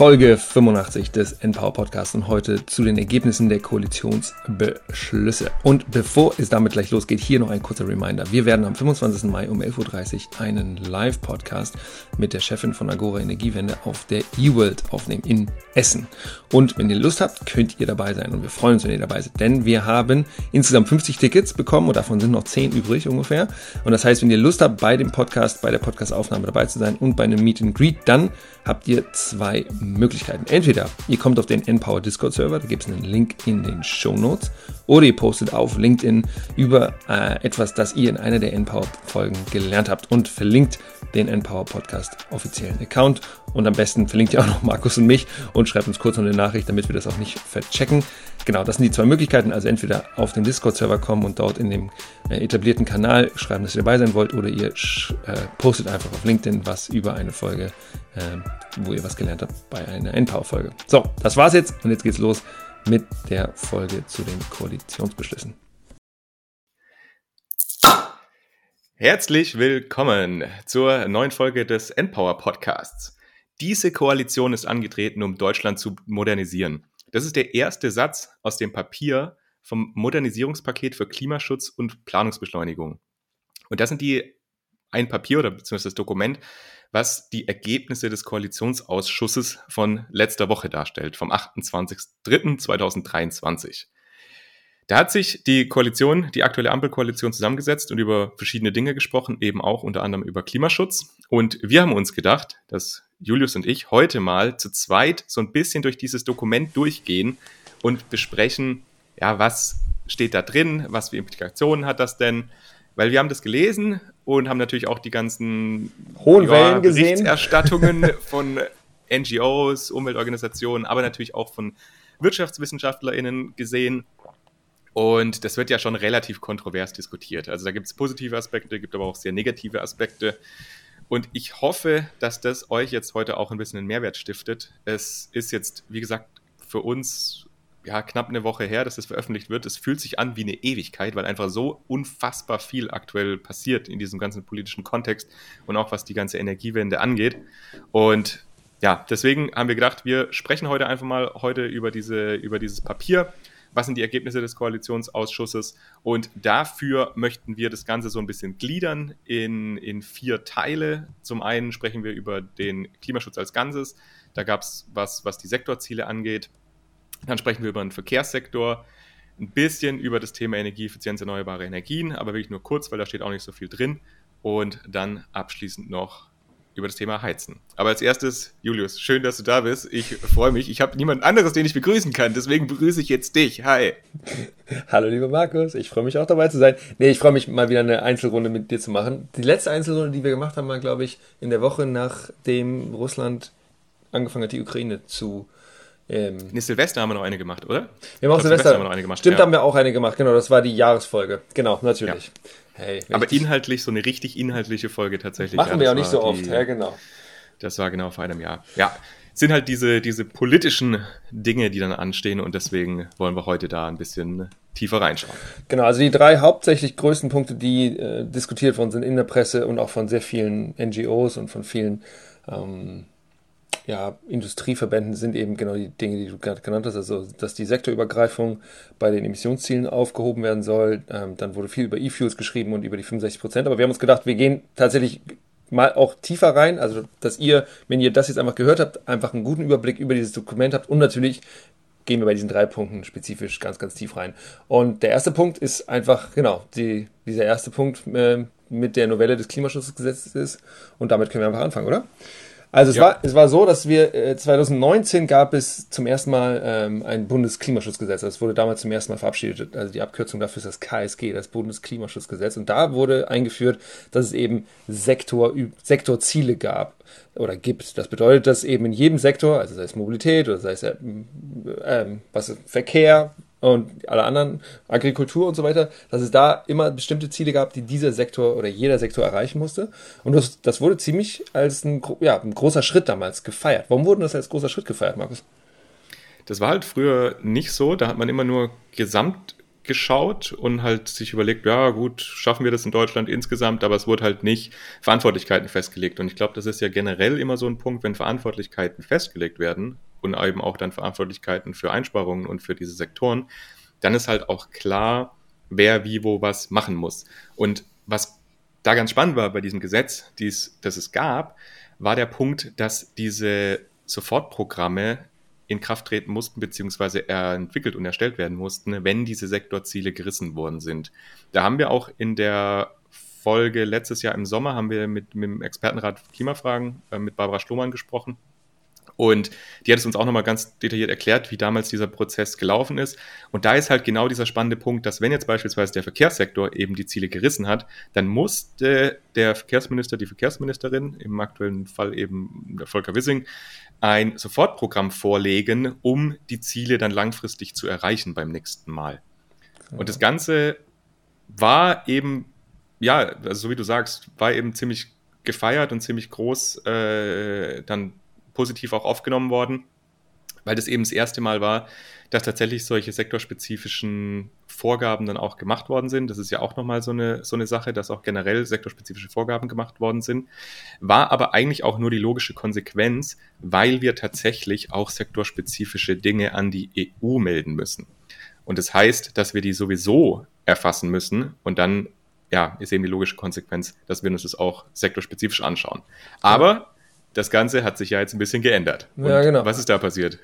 Folge 85 des Empower Podcasts und heute zu den Ergebnissen der Koalitionsbeschlüsse. Und bevor es damit gleich losgeht, hier noch ein kurzer Reminder. Wir werden am 25. Mai um 11.30 Uhr einen Live-Podcast mit der Chefin von Agora Energiewende auf der eWorld aufnehmen in Essen. Und wenn ihr Lust habt, könnt ihr dabei sein und wir freuen uns, wenn ihr dabei seid, denn wir haben insgesamt 50 Tickets bekommen und davon sind noch 10 übrig ungefähr. Und das heißt, wenn ihr Lust habt, bei dem Podcast, bei der Podcastaufnahme dabei zu sein und bei einem Meet and Greet, dann habt ihr zwei Möglichkeiten. Entweder ihr kommt auf den Npower Discord Server, da gibt es einen Link in den Show Notes, oder ihr postet auf LinkedIn über äh, etwas, das ihr in einer der Npower Folgen gelernt habt und verlinkt den Npower Podcast offiziellen Account und am besten verlinkt ihr auch noch Markus und mich und schreibt uns kurz noch eine Nachricht, damit wir das auch nicht verchecken. Genau, das sind die zwei Möglichkeiten. Also entweder auf den Discord-Server kommen und dort in dem äh, etablierten Kanal schreiben, dass ihr dabei sein wollt, oder ihr äh, postet einfach auf LinkedIn was über eine Folge, äh, wo ihr was gelernt habt bei einer Endpower-Folge. So, das war's jetzt und jetzt geht's los mit der Folge zu den Koalitionsbeschlüssen. Herzlich willkommen zur neuen Folge des Endpower Podcasts. Diese Koalition ist angetreten, um Deutschland zu modernisieren. Das ist der erste Satz aus dem Papier vom Modernisierungspaket für Klimaschutz und Planungsbeschleunigung. Und das sind die ein Papier oder beziehungsweise das Dokument, was die Ergebnisse des Koalitionsausschusses von letzter Woche darstellt, vom 28.03.2023. Da hat sich die Koalition, die aktuelle Ampelkoalition zusammengesetzt und über verschiedene Dinge gesprochen, eben auch unter anderem über Klimaschutz. Und wir haben uns gedacht, dass Julius und ich heute mal zu zweit so ein bisschen durch dieses Dokument durchgehen und besprechen, ja, was steht da drin, was für Implikationen hat das denn? Weil wir haben das gelesen und haben natürlich auch die ganzen hohen ja, Wellen gesehen. Berichterstattungen von NGOs, Umweltorganisationen, aber natürlich auch von WirtschaftswissenschaftlerInnen gesehen. Und das wird ja schon relativ kontrovers diskutiert. Also da gibt es positive Aspekte, gibt aber auch sehr negative Aspekte. Und ich hoffe, dass das euch jetzt heute auch ein bisschen einen Mehrwert stiftet. Es ist jetzt, wie gesagt, für uns ja, knapp eine Woche her, dass das veröffentlicht wird. Es fühlt sich an wie eine Ewigkeit, weil einfach so unfassbar viel aktuell passiert in diesem ganzen politischen Kontext und auch was die ganze Energiewende angeht. Und ja, deswegen haben wir gedacht, wir sprechen heute einfach mal heute über, diese, über dieses Papier was sind die Ergebnisse des Koalitionsausschusses und dafür möchten wir das Ganze so ein bisschen gliedern in, in vier Teile. Zum einen sprechen wir über den Klimaschutz als Ganzes, da gab es was, was die Sektorziele angeht. Dann sprechen wir über den Verkehrssektor, ein bisschen über das Thema Energieeffizienz, erneuerbare Energien, aber wirklich nur kurz, weil da steht auch nicht so viel drin. Und dann abschließend noch über das Thema Heizen. Aber als erstes, Julius, schön, dass du da bist. Ich freue mich. Ich habe niemand anderes, den ich begrüßen kann. Deswegen begrüße ich jetzt dich. Hi. Hallo, lieber Markus. Ich freue mich auch dabei zu sein. Nee, ich freue mich mal wieder eine Einzelrunde mit dir zu machen. Die letzte Einzelrunde, die wir gemacht haben, war, glaube ich, in der Woche, nachdem Russland angefangen hat, die Ukraine zu ähm, nee, Silvester haben wir noch eine gemacht, oder? Wir haben auch Silvester, Silvester haben wir noch eine gemacht. Stimmt, ja. haben wir auch eine gemacht, genau. Das war die Jahresfolge. Genau, natürlich. Ja. Hey, Aber inhaltlich, so eine richtig inhaltliche Folge tatsächlich. Machen ja, wir auch nicht so die, oft, ja, genau. Das war genau vor einem Jahr. Ja, sind halt diese, diese politischen Dinge, die dann anstehen und deswegen wollen wir heute da ein bisschen tiefer reinschauen. Genau, also die drei hauptsächlich größten Punkte, die äh, diskutiert worden sind in der Presse und auch von sehr vielen NGOs und von vielen ähm, ja, Industrieverbänden sind eben genau die Dinge, die du gerade genannt hast, also dass die Sektorübergreifung bei den Emissionszielen aufgehoben werden soll. Ähm, dann wurde viel über E-Fuels geschrieben und über die 65 Prozent. Aber wir haben uns gedacht, wir gehen tatsächlich mal auch tiefer rein, also dass ihr, wenn ihr das jetzt einfach gehört habt, einfach einen guten Überblick über dieses Dokument habt und natürlich gehen wir bei diesen drei Punkten spezifisch ganz, ganz tief rein. Und der erste Punkt ist einfach, genau, die, dieser erste Punkt äh, mit der Novelle des Klimaschutzgesetzes und damit können wir einfach anfangen, oder? Also es, ja. war, es war so, dass wir äh, 2019 gab es zum ersten Mal ähm, ein Bundesklimaschutzgesetz. Das wurde damals zum ersten Mal verabschiedet. Also die Abkürzung dafür ist das KSG, das Bundesklimaschutzgesetz. Und da wurde eingeführt, dass es eben Sektor, Sektorziele gab oder gibt. Das bedeutet, dass eben in jedem Sektor, also sei es Mobilität oder sei es äh, äh, was Verkehr, und alle anderen, Agrikultur und so weiter, dass es da immer bestimmte Ziele gab, die dieser Sektor oder jeder Sektor erreichen musste. Und das, das wurde ziemlich als ein, ja, ein großer Schritt damals gefeiert. Warum wurde das als großer Schritt gefeiert, Markus? Das war halt früher nicht so. Da hat man immer nur gesamt geschaut und halt sich überlegt, ja gut, schaffen wir das in Deutschland insgesamt, aber es wurde halt nicht Verantwortlichkeiten festgelegt. Und ich glaube, das ist ja generell immer so ein Punkt, wenn Verantwortlichkeiten festgelegt werden und eben auch dann Verantwortlichkeiten für Einsparungen und für diese Sektoren, dann ist halt auch klar, wer wie wo was machen muss. Und was da ganz spannend war bei diesem Gesetz, dies, das es gab, war der Punkt, dass diese Sofortprogramme in Kraft treten mussten, beziehungsweise entwickelt und erstellt werden mussten, wenn diese Sektorziele gerissen worden sind. Da haben wir auch in der Folge letztes Jahr im Sommer haben wir mit, mit dem Expertenrat Klimafragen äh, mit Barbara Strohmann gesprochen. Und die hat es uns auch nochmal ganz detailliert erklärt, wie damals dieser Prozess gelaufen ist. Und da ist halt genau dieser spannende Punkt, dass wenn jetzt beispielsweise der Verkehrssektor eben die Ziele gerissen hat, dann musste der Verkehrsminister, die Verkehrsministerin, im aktuellen Fall eben Volker Wissing, ein Sofortprogramm vorlegen, um die Ziele dann langfristig zu erreichen beim nächsten Mal. Und das Ganze war eben, ja, also so wie du sagst, war eben ziemlich gefeiert und ziemlich groß äh, dann positiv auch aufgenommen worden, weil das eben das erste Mal war, dass tatsächlich solche sektorspezifischen Vorgaben dann auch gemacht worden sind. Das ist ja auch nochmal so eine, so eine Sache, dass auch generell sektorspezifische Vorgaben gemacht worden sind. War aber eigentlich auch nur die logische Konsequenz, weil wir tatsächlich auch sektorspezifische Dinge an die EU melden müssen. Und das heißt, dass wir die sowieso erfassen müssen und dann, ja, ist eben die logische Konsequenz, dass wir uns das auch sektorspezifisch anschauen. Aber das Ganze hat sich ja jetzt ein bisschen geändert. Und ja, genau. Was ist da passiert?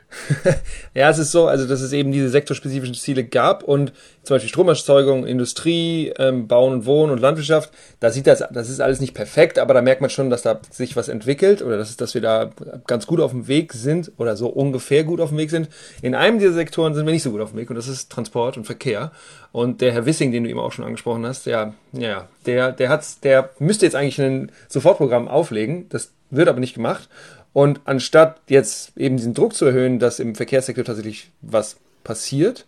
ja, es ist so, also dass es eben diese sektorspezifischen Ziele gab und zum Beispiel Stromerzeugung, Industrie, ähm, Bauen und Wohnen und Landwirtschaft, da sieht das, das ist alles nicht perfekt, aber da merkt man schon, dass da sich was entwickelt oder dass, dass wir da ganz gut auf dem Weg sind oder so ungefähr gut auf dem Weg sind. In einem dieser Sektoren sind wir nicht so gut auf dem Weg und das ist Transport und Verkehr. Und der Herr Wissing, den du eben auch schon angesprochen hast, ja, ja, der, der hat's, der müsste jetzt eigentlich ein Sofortprogramm auflegen. Das wird aber nicht gemacht. Und anstatt jetzt eben diesen Druck zu erhöhen, dass im Verkehrssektor tatsächlich was passiert,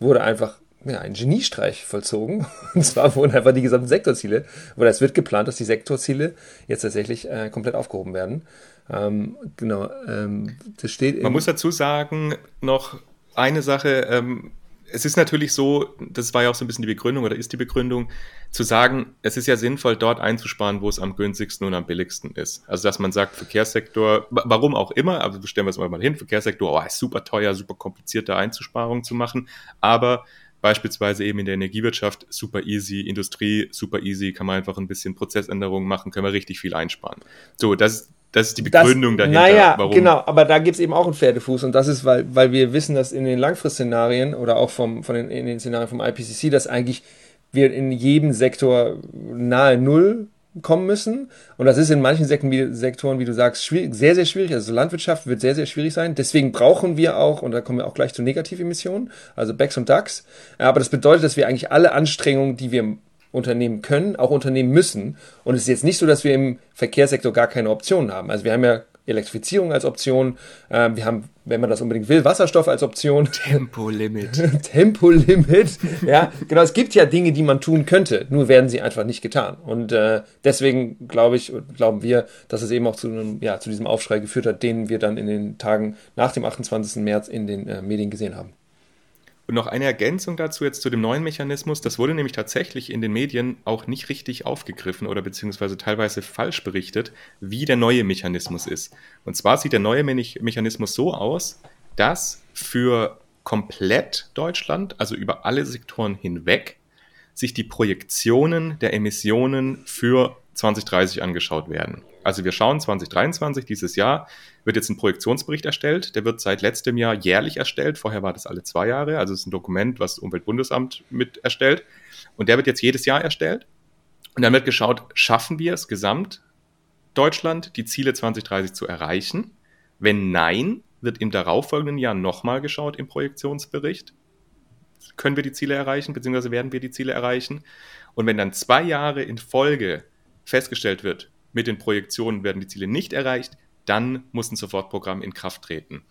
wurde einfach ja, ein Geniestreich vollzogen. Und zwar wurden einfach die gesamten Sektorziele, oder es wird geplant, dass die Sektorziele jetzt tatsächlich äh, komplett aufgehoben werden. Ähm, genau, ähm, das steht. Man muss dazu sagen, noch eine Sache, ähm, es ist natürlich so, das war ja auch so ein bisschen die Begründung oder ist die Begründung, zu sagen, es ist ja sinnvoll, dort einzusparen, wo es am günstigsten und am billigsten ist. Also, dass man sagt, Verkehrssektor, warum auch immer, aber stellen wir es mal hin, Verkehrssektor, oh, ist super teuer, super kompliziert, da Einsparungen zu machen, aber beispielsweise eben in der Energiewirtschaft super easy, Industrie super easy, kann man einfach ein bisschen Prozessänderungen machen, können wir richtig viel einsparen. So, das, das ist die Begründung das, dahinter. Naja, warum. genau, aber da gibt es eben auch einen Pferdefuß und das ist, weil, weil wir wissen, dass in den Langfristszenarien oder auch vom, von den, in den Szenarien vom IPCC, dass eigentlich wir in jedem Sektor nahe Null kommen müssen. Und das ist in manchen Sektoren, wie du sagst, sehr, sehr schwierig. Also Landwirtschaft wird sehr, sehr schwierig sein. Deswegen brauchen wir auch, und da kommen wir auch gleich zu Negativemissionen, also BECS und DAX. Aber das bedeutet, dass wir eigentlich alle Anstrengungen, die wir unternehmen können, auch unternehmen müssen. Und es ist jetzt nicht so, dass wir im Verkehrssektor gar keine Optionen haben. Also wir haben ja Elektrifizierung als Option. Ähm, wir haben, wenn man das unbedingt will, Wasserstoff als Option. Tempolimit. Tempolimit. Ja, genau. Es gibt ja Dinge, die man tun könnte, nur werden sie einfach nicht getan. Und äh, deswegen glaube ich, glauben wir, dass es eben auch zu, einem, ja, zu diesem Aufschrei geführt hat, den wir dann in den Tagen nach dem 28. März in den äh, Medien gesehen haben. Und noch eine Ergänzung dazu jetzt zu dem neuen Mechanismus. Das wurde nämlich tatsächlich in den Medien auch nicht richtig aufgegriffen oder beziehungsweise teilweise falsch berichtet, wie der neue Mechanismus ist. Und zwar sieht der neue Mechanismus so aus, dass für komplett Deutschland, also über alle Sektoren hinweg, sich die Projektionen der Emissionen für 2030 angeschaut werden. Also wir schauen 2023, dieses Jahr, wird jetzt ein Projektionsbericht erstellt. Der wird seit letztem Jahr jährlich erstellt. Vorher war das alle zwei Jahre. Also es ist ein Dokument, was das Umweltbundesamt mit erstellt. Und der wird jetzt jedes Jahr erstellt. Und dann wird geschaut, schaffen wir es gesamt Deutschland, die Ziele 2030 zu erreichen? Wenn nein, wird im darauffolgenden Jahr nochmal geschaut im Projektionsbericht. Können wir die Ziele erreichen, beziehungsweise werden wir die Ziele erreichen? Und wenn dann zwei Jahre in Folge festgestellt wird, mit den Projektionen werden die Ziele nicht erreicht, dann muss ein Sofortprogramm in Kraft treten.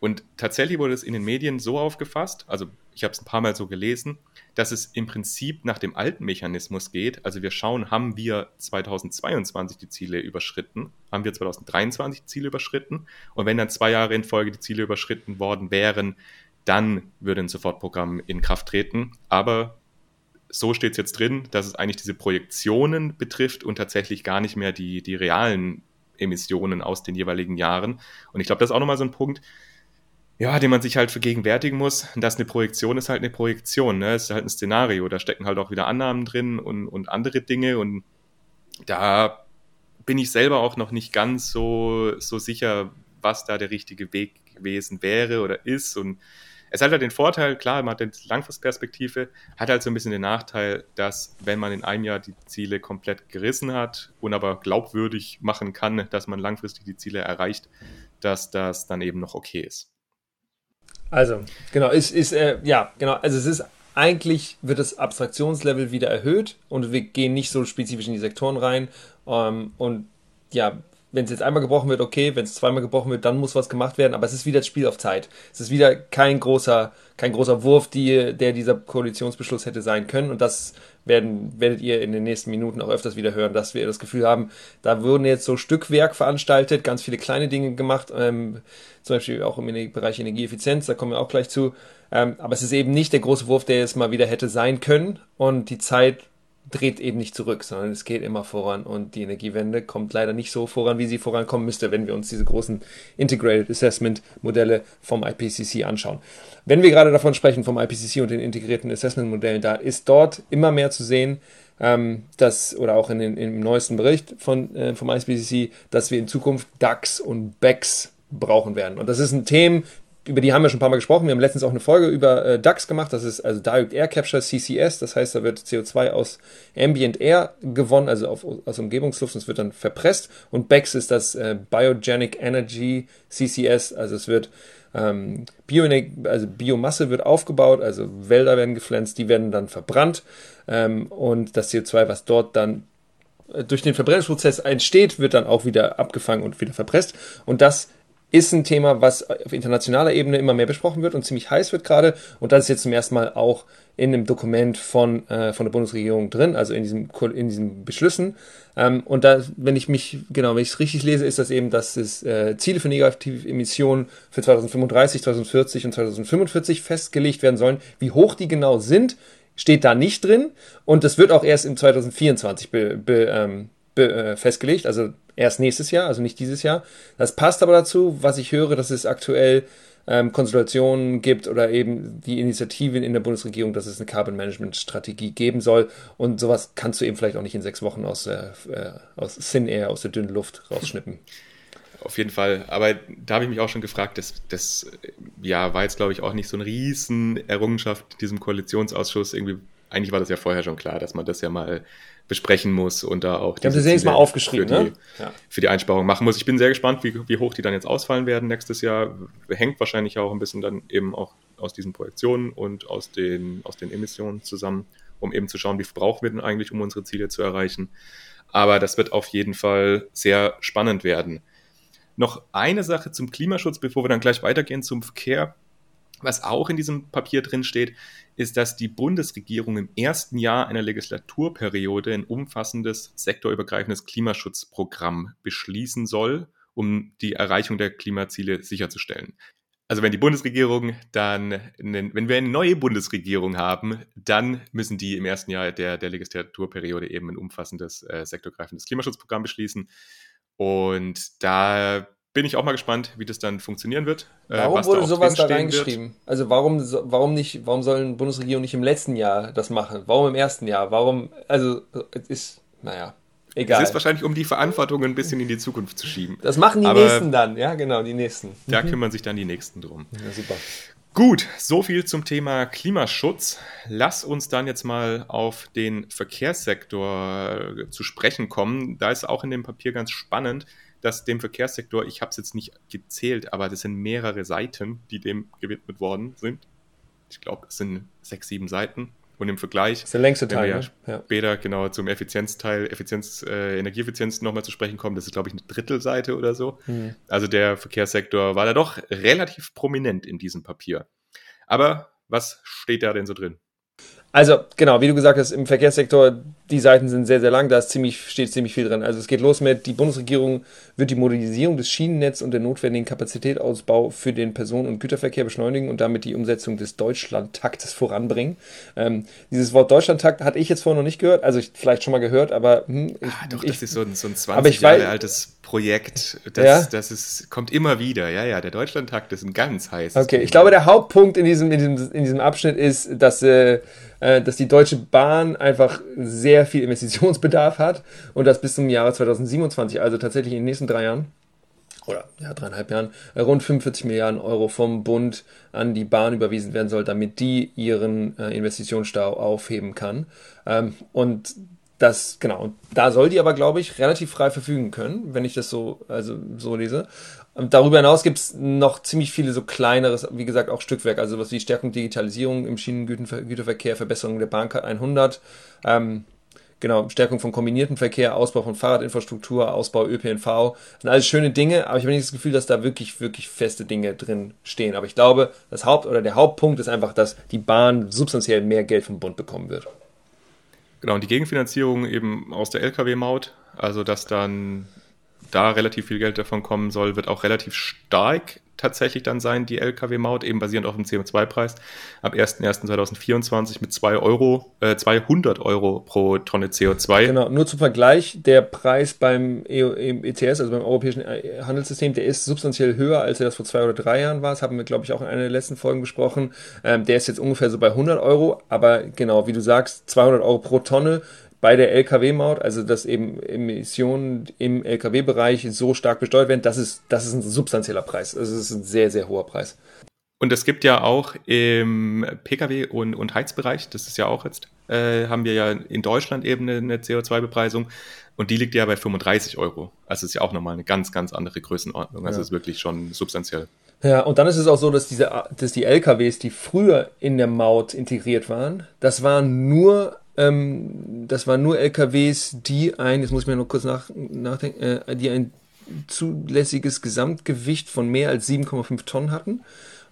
Und tatsächlich wurde es in den Medien so aufgefasst, also ich habe es ein paar Mal so gelesen, dass es im Prinzip nach dem alten Mechanismus geht. Also wir schauen, haben wir 2022 die Ziele überschritten, haben wir 2023 die Ziele überschritten und wenn dann zwei Jahre in Folge die Ziele überschritten worden wären, dann würde ein Sofortprogramm in Kraft treten. Aber so steht es jetzt drin, dass es eigentlich diese Projektionen betrifft und tatsächlich gar nicht mehr die, die realen Emissionen aus den jeweiligen Jahren. Und ich glaube, das ist auch nochmal so ein Punkt, ja, den man sich halt vergegenwärtigen muss, dass eine Projektion ist halt eine Projektion, ne? Ist halt ein Szenario, da stecken halt auch wieder Annahmen drin und, und andere Dinge und da bin ich selber auch noch nicht ganz so, so sicher, was da der richtige Weg gewesen wäre oder ist und es hat halt den Vorteil, klar, man hat eine Langfristperspektive, hat halt so ein bisschen den Nachteil, dass wenn man in einem Jahr die Ziele komplett gerissen hat und aber glaubwürdig machen kann, dass man langfristig die Ziele erreicht, dass das dann eben noch okay ist. Also, genau, ist, ist äh, ja, genau, also es ist eigentlich wird das Abstraktionslevel wieder erhöht und wir gehen nicht so spezifisch in die Sektoren rein. Ähm, und ja, wenn es jetzt einmal gebrochen wird, okay, wenn es zweimal gebrochen wird, dann muss was gemacht werden, aber es ist wieder das Spiel auf Zeit. Es ist wieder kein großer, kein großer Wurf, die, der dieser Koalitionsbeschluss hätte sein können und das werden, werdet ihr in den nächsten Minuten auch öfters wieder hören, dass wir das Gefühl haben, da wurden jetzt so Stückwerk veranstaltet, ganz viele kleine Dinge gemacht, ähm, zum Beispiel auch im Bereich Energieeffizienz, da kommen wir auch gleich zu, ähm, aber es ist eben nicht der große Wurf, der jetzt mal wieder hätte sein können und die Zeit dreht eben nicht zurück, sondern es geht immer voran und die Energiewende kommt leider nicht so voran, wie sie vorankommen müsste, wenn wir uns diese großen Integrated Assessment Modelle vom IPCC anschauen. Wenn wir gerade davon sprechen, vom IPCC und den integrierten Assessment Modellen, da ist dort immer mehr zu sehen, ähm, dass, oder auch in den, im neuesten Bericht von, äh, vom IPCC, dass wir in Zukunft DAX und BEX brauchen werden. Und das ist ein Thema, über die haben wir schon ein paar Mal gesprochen. Wir haben letztens auch eine Folge über äh, DAX gemacht. Das ist also Direct Air Capture CCS. Das heißt, da wird CO2 aus Ambient Air gewonnen, also auf, aus Umgebungsluft und es wird dann verpresst. Und BEX ist das äh, Biogenic Energy CCS. Also es wird ähm, Bio also Biomasse wird aufgebaut, also Wälder werden gepflanzt, die werden dann verbrannt. Ähm, und das CO2, was dort dann äh, durch den Verbrennungsprozess entsteht, wird dann auch wieder abgefangen und wieder verpresst. Und das ist ein Thema, was auf internationaler Ebene immer mehr besprochen wird und ziemlich heiß wird gerade. Und das ist jetzt zum ersten Mal auch in einem Dokument von, äh, von der Bundesregierung drin, also in diesem in diesen Beschlüssen. Ähm, und da, wenn ich mich, genau, wenn ich es richtig lese, ist das eben, dass es äh, Ziele für negative Emissionen für 2035, 2040 und 2045 festgelegt werden sollen. Wie hoch die genau sind, steht da nicht drin. Und das wird auch erst in 2024 be, be, ähm, äh, festgelegt. Also erst nächstes Jahr, also nicht dieses Jahr. Das passt aber dazu, was ich höre, dass es aktuell ähm, Konsultationen gibt oder eben die Initiativen in der Bundesregierung, dass es eine Carbon Management Strategie geben soll. Und sowas kannst du eben vielleicht auch nicht in sechs Wochen aus, äh, aus Thin Air, aus der dünnen Luft rausschnippen. Auf jeden Fall. Aber da habe ich mich auch schon gefragt, das, das ja, war jetzt, glaube ich, auch nicht so eine riesen Errungenschaft diesem Koalitionsausschuss. Irgendwie, eigentlich war das ja vorher schon klar, dass man das ja mal besprechen muss und da auch die haben das mal aufgeschrieben, für, die, ne? ja. für die Einsparung machen muss. Ich bin sehr gespannt, wie, wie hoch die dann jetzt ausfallen werden nächstes Jahr. Hängt wahrscheinlich auch ein bisschen dann eben auch aus diesen Projektionen und aus den, aus den Emissionen zusammen, um eben zu schauen, wie viel brauchen wir denn eigentlich, um unsere Ziele zu erreichen. Aber das wird auf jeden Fall sehr spannend werden. Noch eine Sache zum Klimaschutz, bevor wir dann gleich weitergehen zum Verkehr. Was auch in diesem Papier drin steht, ist, dass die Bundesregierung im ersten Jahr einer Legislaturperiode ein umfassendes sektorübergreifendes Klimaschutzprogramm beschließen soll, um die Erreichung der Klimaziele sicherzustellen. Also wenn die Bundesregierung dann, wenn wir eine neue Bundesregierung haben, dann müssen die im ersten Jahr der, der Legislaturperiode eben ein umfassendes äh, sektorgreifendes Klimaschutzprogramm beschließen. Und da bin ich auch mal gespannt, wie das dann funktionieren wird. Äh, warum wurde sowas da reingeschrieben? Wird. Also warum, warum nicht, warum sollen Bundesregierung nicht im letzten Jahr das machen? Warum im ersten Jahr? Warum, also es ist, naja, egal. Es ist wahrscheinlich, um die Verantwortung ein bisschen in die Zukunft zu schieben. Das machen die Aber nächsten dann, ja genau, die nächsten. Da mhm. kümmern sich dann die nächsten drum. Ja, super. Gut, so viel zum Thema Klimaschutz. Lass uns dann jetzt mal auf den Verkehrssektor zu sprechen kommen. Da ist auch in dem Papier ganz spannend dass dem Verkehrssektor, ich habe es jetzt nicht gezählt, aber das sind mehrere Seiten, die dem gewidmet worden sind. Ich glaube, es sind sechs, sieben Seiten. Und im Vergleich, das ist der längste Teil, wenn wir ja später genau zum Effizienzteil, Effizienz, äh, Energieeffizienz nochmal zu sprechen kommen, das ist, glaube ich, eine Drittelseite oder so. Mhm. Also der Verkehrssektor war da doch relativ prominent in diesem Papier. Aber was steht da denn so drin? Also, genau, wie du gesagt hast, im Verkehrssektor, die Seiten sind sehr, sehr lang, da ist ziemlich, steht ziemlich viel drin. Also es geht los mit, die Bundesregierung wird die Modernisierung des Schienennetzes und den notwendigen Kapazitätsausbau für den Personen- und Güterverkehr beschleunigen und damit die Umsetzung des Deutschlandtaktes voranbringen. Ähm, dieses Wort Deutschlandtakt hatte ich jetzt vorher noch nicht gehört, also ich, vielleicht schon mal gehört, aber hm, ich, ah, doch, ich, das ist so ein, so ein 20 Jahre altes Projekt. Das, ja? das ist, kommt immer wieder. Ja, ja, der Deutschlandtakt ist ein ganz heißes. Okay, Thema. ich glaube, der Hauptpunkt in diesem, in diesem, in diesem Abschnitt ist, dass, äh, äh, dass die Deutsche Bahn einfach sehr viel Investitionsbedarf hat und das bis zum Jahre 2027, also tatsächlich in den nächsten drei Jahren oder ja, dreieinhalb Jahren, äh, rund 45 Milliarden Euro vom Bund an die Bahn überwiesen werden soll, damit die ihren äh, Investitionsstau aufheben kann. Ähm, und das, genau, da soll die aber, glaube ich, relativ frei verfügen können, wenn ich das so, also so lese. Und darüber hinaus gibt es noch ziemlich viele so kleineres, wie gesagt, auch Stückwerk, also was wie Stärkung Digitalisierung im Schienengüterverkehr, Verbesserung der Bahncard 100, ähm, genau, Stärkung von kombiniertem Verkehr, Ausbau von Fahrradinfrastruktur, Ausbau ÖPNV, das sind alles schöne Dinge, aber ich habe nicht das Gefühl, dass da wirklich, wirklich feste Dinge drin stehen. Aber ich glaube, das Haupt- oder der Hauptpunkt ist einfach, dass die Bahn substanziell mehr Geld vom Bund bekommen wird. Genau, und die Gegenfinanzierung eben aus der Lkw-Maut, also dass dann da relativ viel Geld davon kommen soll, wird auch relativ stark tatsächlich dann sein, die Lkw-Maut, eben basierend auf dem CO2-Preis, ab 01.01.2024 mit 2 Euro, äh, 200 Euro pro Tonne CO2. Genau, nur zum Vergleich, der Preis beim ETS, e also beim Europäischen Handelssystem, der ist substanziell höher, als er das vor zwei oder drei Jahren war. Das haben wir, glaube ich, auch in einer der letzten Folgen besprochen. Ähm, der ist jetzt ungefähr so bei 100 Euro, aber genau, wie du sagst, 200 Euro pro Tonne bei der Lkw-Maut, also dass eben Emissionen im Lkw-Bereich so stark besteuert werden, das ist, das ist ein substanzieller Preis. Also das ist ein sehr, sehr hoher Preis. Und es gibt ja auch im Pkw- und, und Heizbereich, das ist ja auch jetzt, äh, haben wir ja in Deutschland eben eine, eine CO2-Bepreisung und die liegt ja bei 35 Euro. Also ist ja auch nochmal eine ganz, ganz andere Größenordnung. Also ja. ist wirklich schon substanziell. Ja, und dann ist es auch so, dass diese, dass die LKWs, die früher in der Maut integriert waren, das waren nur ähm, das waren nur LKWs, die ein, jetzt muss ich mir noch kurz nach, nachdenken, äh, die ein zulässiges Gesamtgewicht von mehr als 7,5 Tonnen hatten.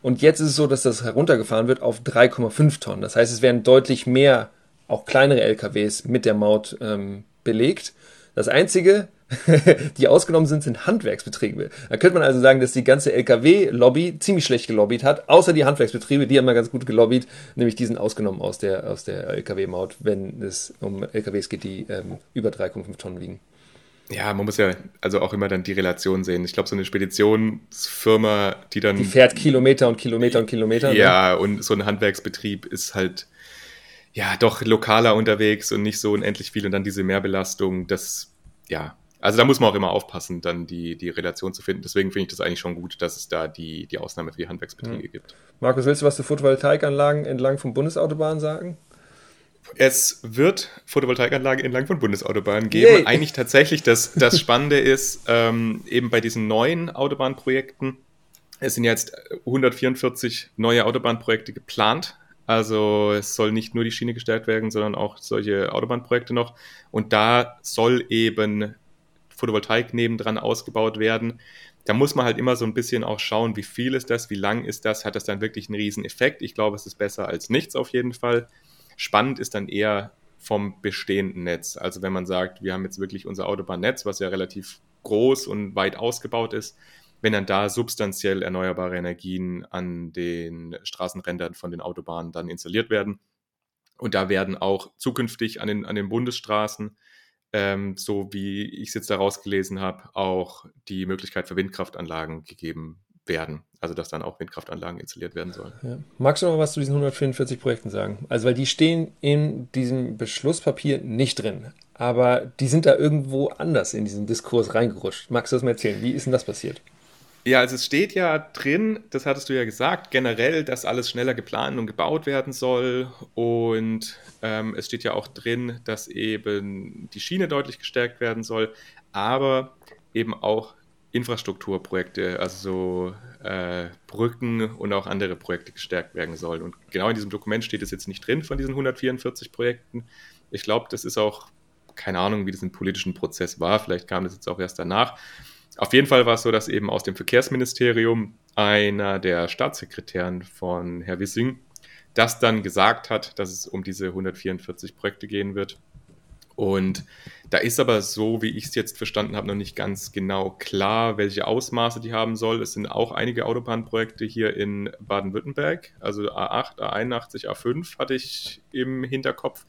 Und jetzt ist es so, dass das heruntergefahren wird auf 3,5 Tonnen. Das heißt, es werden deutlich mehr, auch kleinere LKWs mit der Maut ähm, belegt. Das Einzige, die ausgenommen sind, sind Handwerksbetriebe. Da könnte man also sagen, dass die ganze LKW-Lobby ziemlich schlecht gelobbyt hat, außer die Handwerksbetriebe, die haben mal ganz gut gelobbyt, nämlich die sind ausgenommen aus der, aus der LKW-Maut, wenn es um LKWs geht, die ähm, über 3,5 Tonnen wiegen. Ja, man muss ja also auch immer dann die Relation sehen. Ich glaube, so eine Speditionsfirma, die dann. Die fährt Kilometer und Kilometer und Kilometer. Ne? Ja, ne? und so ein Handwerksbetrieb ist halt ja doch lokaler unterwegs und nicht so unendlich viel und dann diese Mehrbelastung, das ja, also da muss man auch immer aufpassen, dann die, die Relation zu finden. Deswegen finde ich das eigentlich schon gut, dass es da die, die Ausnahme für die Handwerksbetriebe mhm. gibt. Markus, willst du was zu Photovoltaikanlagen entlang von Bundesautobahnen sagen? Es wird Photovoltaikanlagen entlang von Bundesautobahnen geben. Yay. Eigentlich tatsächlich das, das Spannende ist, ähm, eben bei diesen neuen Autobahnprojekten, es sind jetzt 144 neue Autobahnprojekte geplant. Also es soll nicht nur die Schiene gestärkt werden, sondern auch solche Autobahnprojekte noch. Und da soll eben Photovoltaik nebendran ausgebaut werden. Da muss man halt immer so ein bisschen auch schauen, wie viel ist das, wie lang ist das, hat das dann wirklich einen riesen Effekt. Ich glaube, es ist besser als nichts auf jeden Fall. Spannend ist dann eher vom bestehenden Netz. Also wenn man sagt, wir haben jetzt wirklich unser Autobahnnetz, was ja relativ groß und weit ausgebaut ist, wenn dann da substanziell erneuerbare Energien an den Straßenrändern von den Autobahnen dann installiert werden. Und da werden auch zukünftig an den, an den Bundesstraßen ähm, so wie ich es jetzt daraus gelesen habe, auch die Möglichkeit für Windkraftanlagen gegeben werden. Also dass dann auch Windkraftanlagen installiert werden sollen. Ja. Magst du noch was zu diesen 144 Projekten sagen? Also weil die stehen in diesem Beschlusspapier nicht drin, aber die sind da irgendwo anders in diesen Diskurs reingerutscht. Magst du das mal erzählen? Wie ist denn das passiert? Ja, also es steht ja drin, das hattest du ja gesagt, generell, dass alles schneller geplant und gebaut werden soll. Und ähm, es steht ja auch drin, dass eben die Schiene deutlich gestärkt werden soll, aber eben auch Infrastrukturprojekte, also so, äh, Brücken und auch andere Projekte gestärkt werden sollen. Und genau in diesem Dokument steht es jetzt nicht drin von diesen 144 Projekten. Ich glaube, das ist auch keine Ahnung, wie das im politischen Prozess war. Vielleicht kam das jetzt auch erst danach. Auf jeden Fall war es so, dass eben aus dem Verkehrsministerium einer der Staatssekretären von Herr Wissing das dann gesagt hat, dass es um diese 144 Projekte gehen wird. Und da ist aber so, wie ich es jetzt verstanden habe, noch nicht ganz genau klar, welche Ausmaße die haben soll. Es sind auch einige Autobahnprojekte hier in Baden-Württemberg, also A8, A81, A5 hatte ich im Hinterkopf,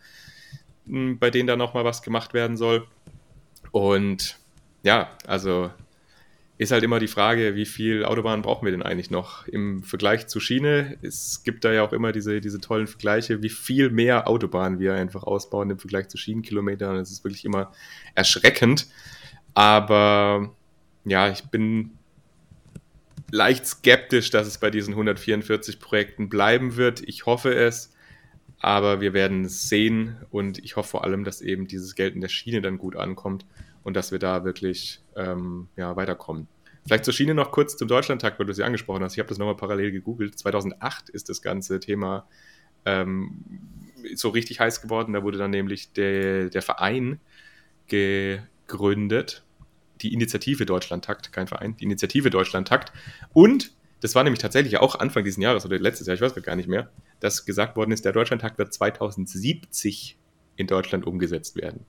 hm, bei denen da nochmal was gemacht werden soll. Und ja, also ist halt immer die Frage, wie viel Autobahn brauchen wir denn eigentlich noch im Vergleich zu Schiene? Es gibt da ja auch immer diese, diese tollen Vergleiche, wie viel mehr Autobahnen wir einfach ausbauen im Vergleich zu Schienenkilometern. Das ist wirklich immer erschreckend. Aber ja, ich bin leicht skeptisch, dass es bei diesen 144 Projekten bleiben wird. Ich hoffe es, aber wir werden es sehen und ich hoffe vor allem, dass eben dieses Geld in der Schiene dann gut ankommt und dass wir da wirklich ähm, ja, weiterkommen. Vielleicht zur Schiene noch kurz zum Deutschlandtag, weil du sie angesprochen hast. Ich habe das nochmal parallel gegoogelt. 2008 ist das ganze Thema ähm, so richtig heiß geworden. Da wurde dann nämlich der, der Verein gegründet. Die Initiative Deutschlandtakt, kein Verein, die Initiative Deutschlandtakt. Und das war nämlich tatsächlich auch Anfang dieses Jahres oder letztes Jahr, ich weiß gar nicht mehr, dass gesagt worden ist, der Deutschlandtakt wird 2070 in Deutschland umgesetzt werden.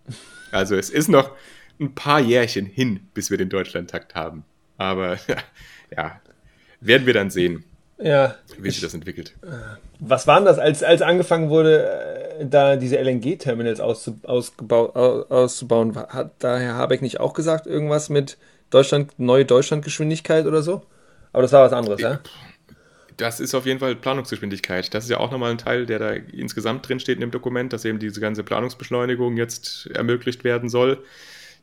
Also es ist noch, ein paar Jährchen hin, bis wir den Deutschlandtakt haben. Aber ja, werden wir dann sehen, ja, wie sich das entwickelt. Was waren das, als, als angefangen wurde, äh, da diese LNG-Terminals auszubauen? Hat da Herr Habeck nicht auch gesagt, irgendwas mit Deutschland, neue Deutschlandgeschwindigkeit oder so? Aber das war was anderes, ja? Das ist auf jeden Fall Planungsgeschwindigkeit. Das ist ja auch nochmal ein Teil, der da insgesamt drin steht in dem Dokument, dass eben diese ganze Planungsbeschleunigung jetzt ermöglicht werden soll.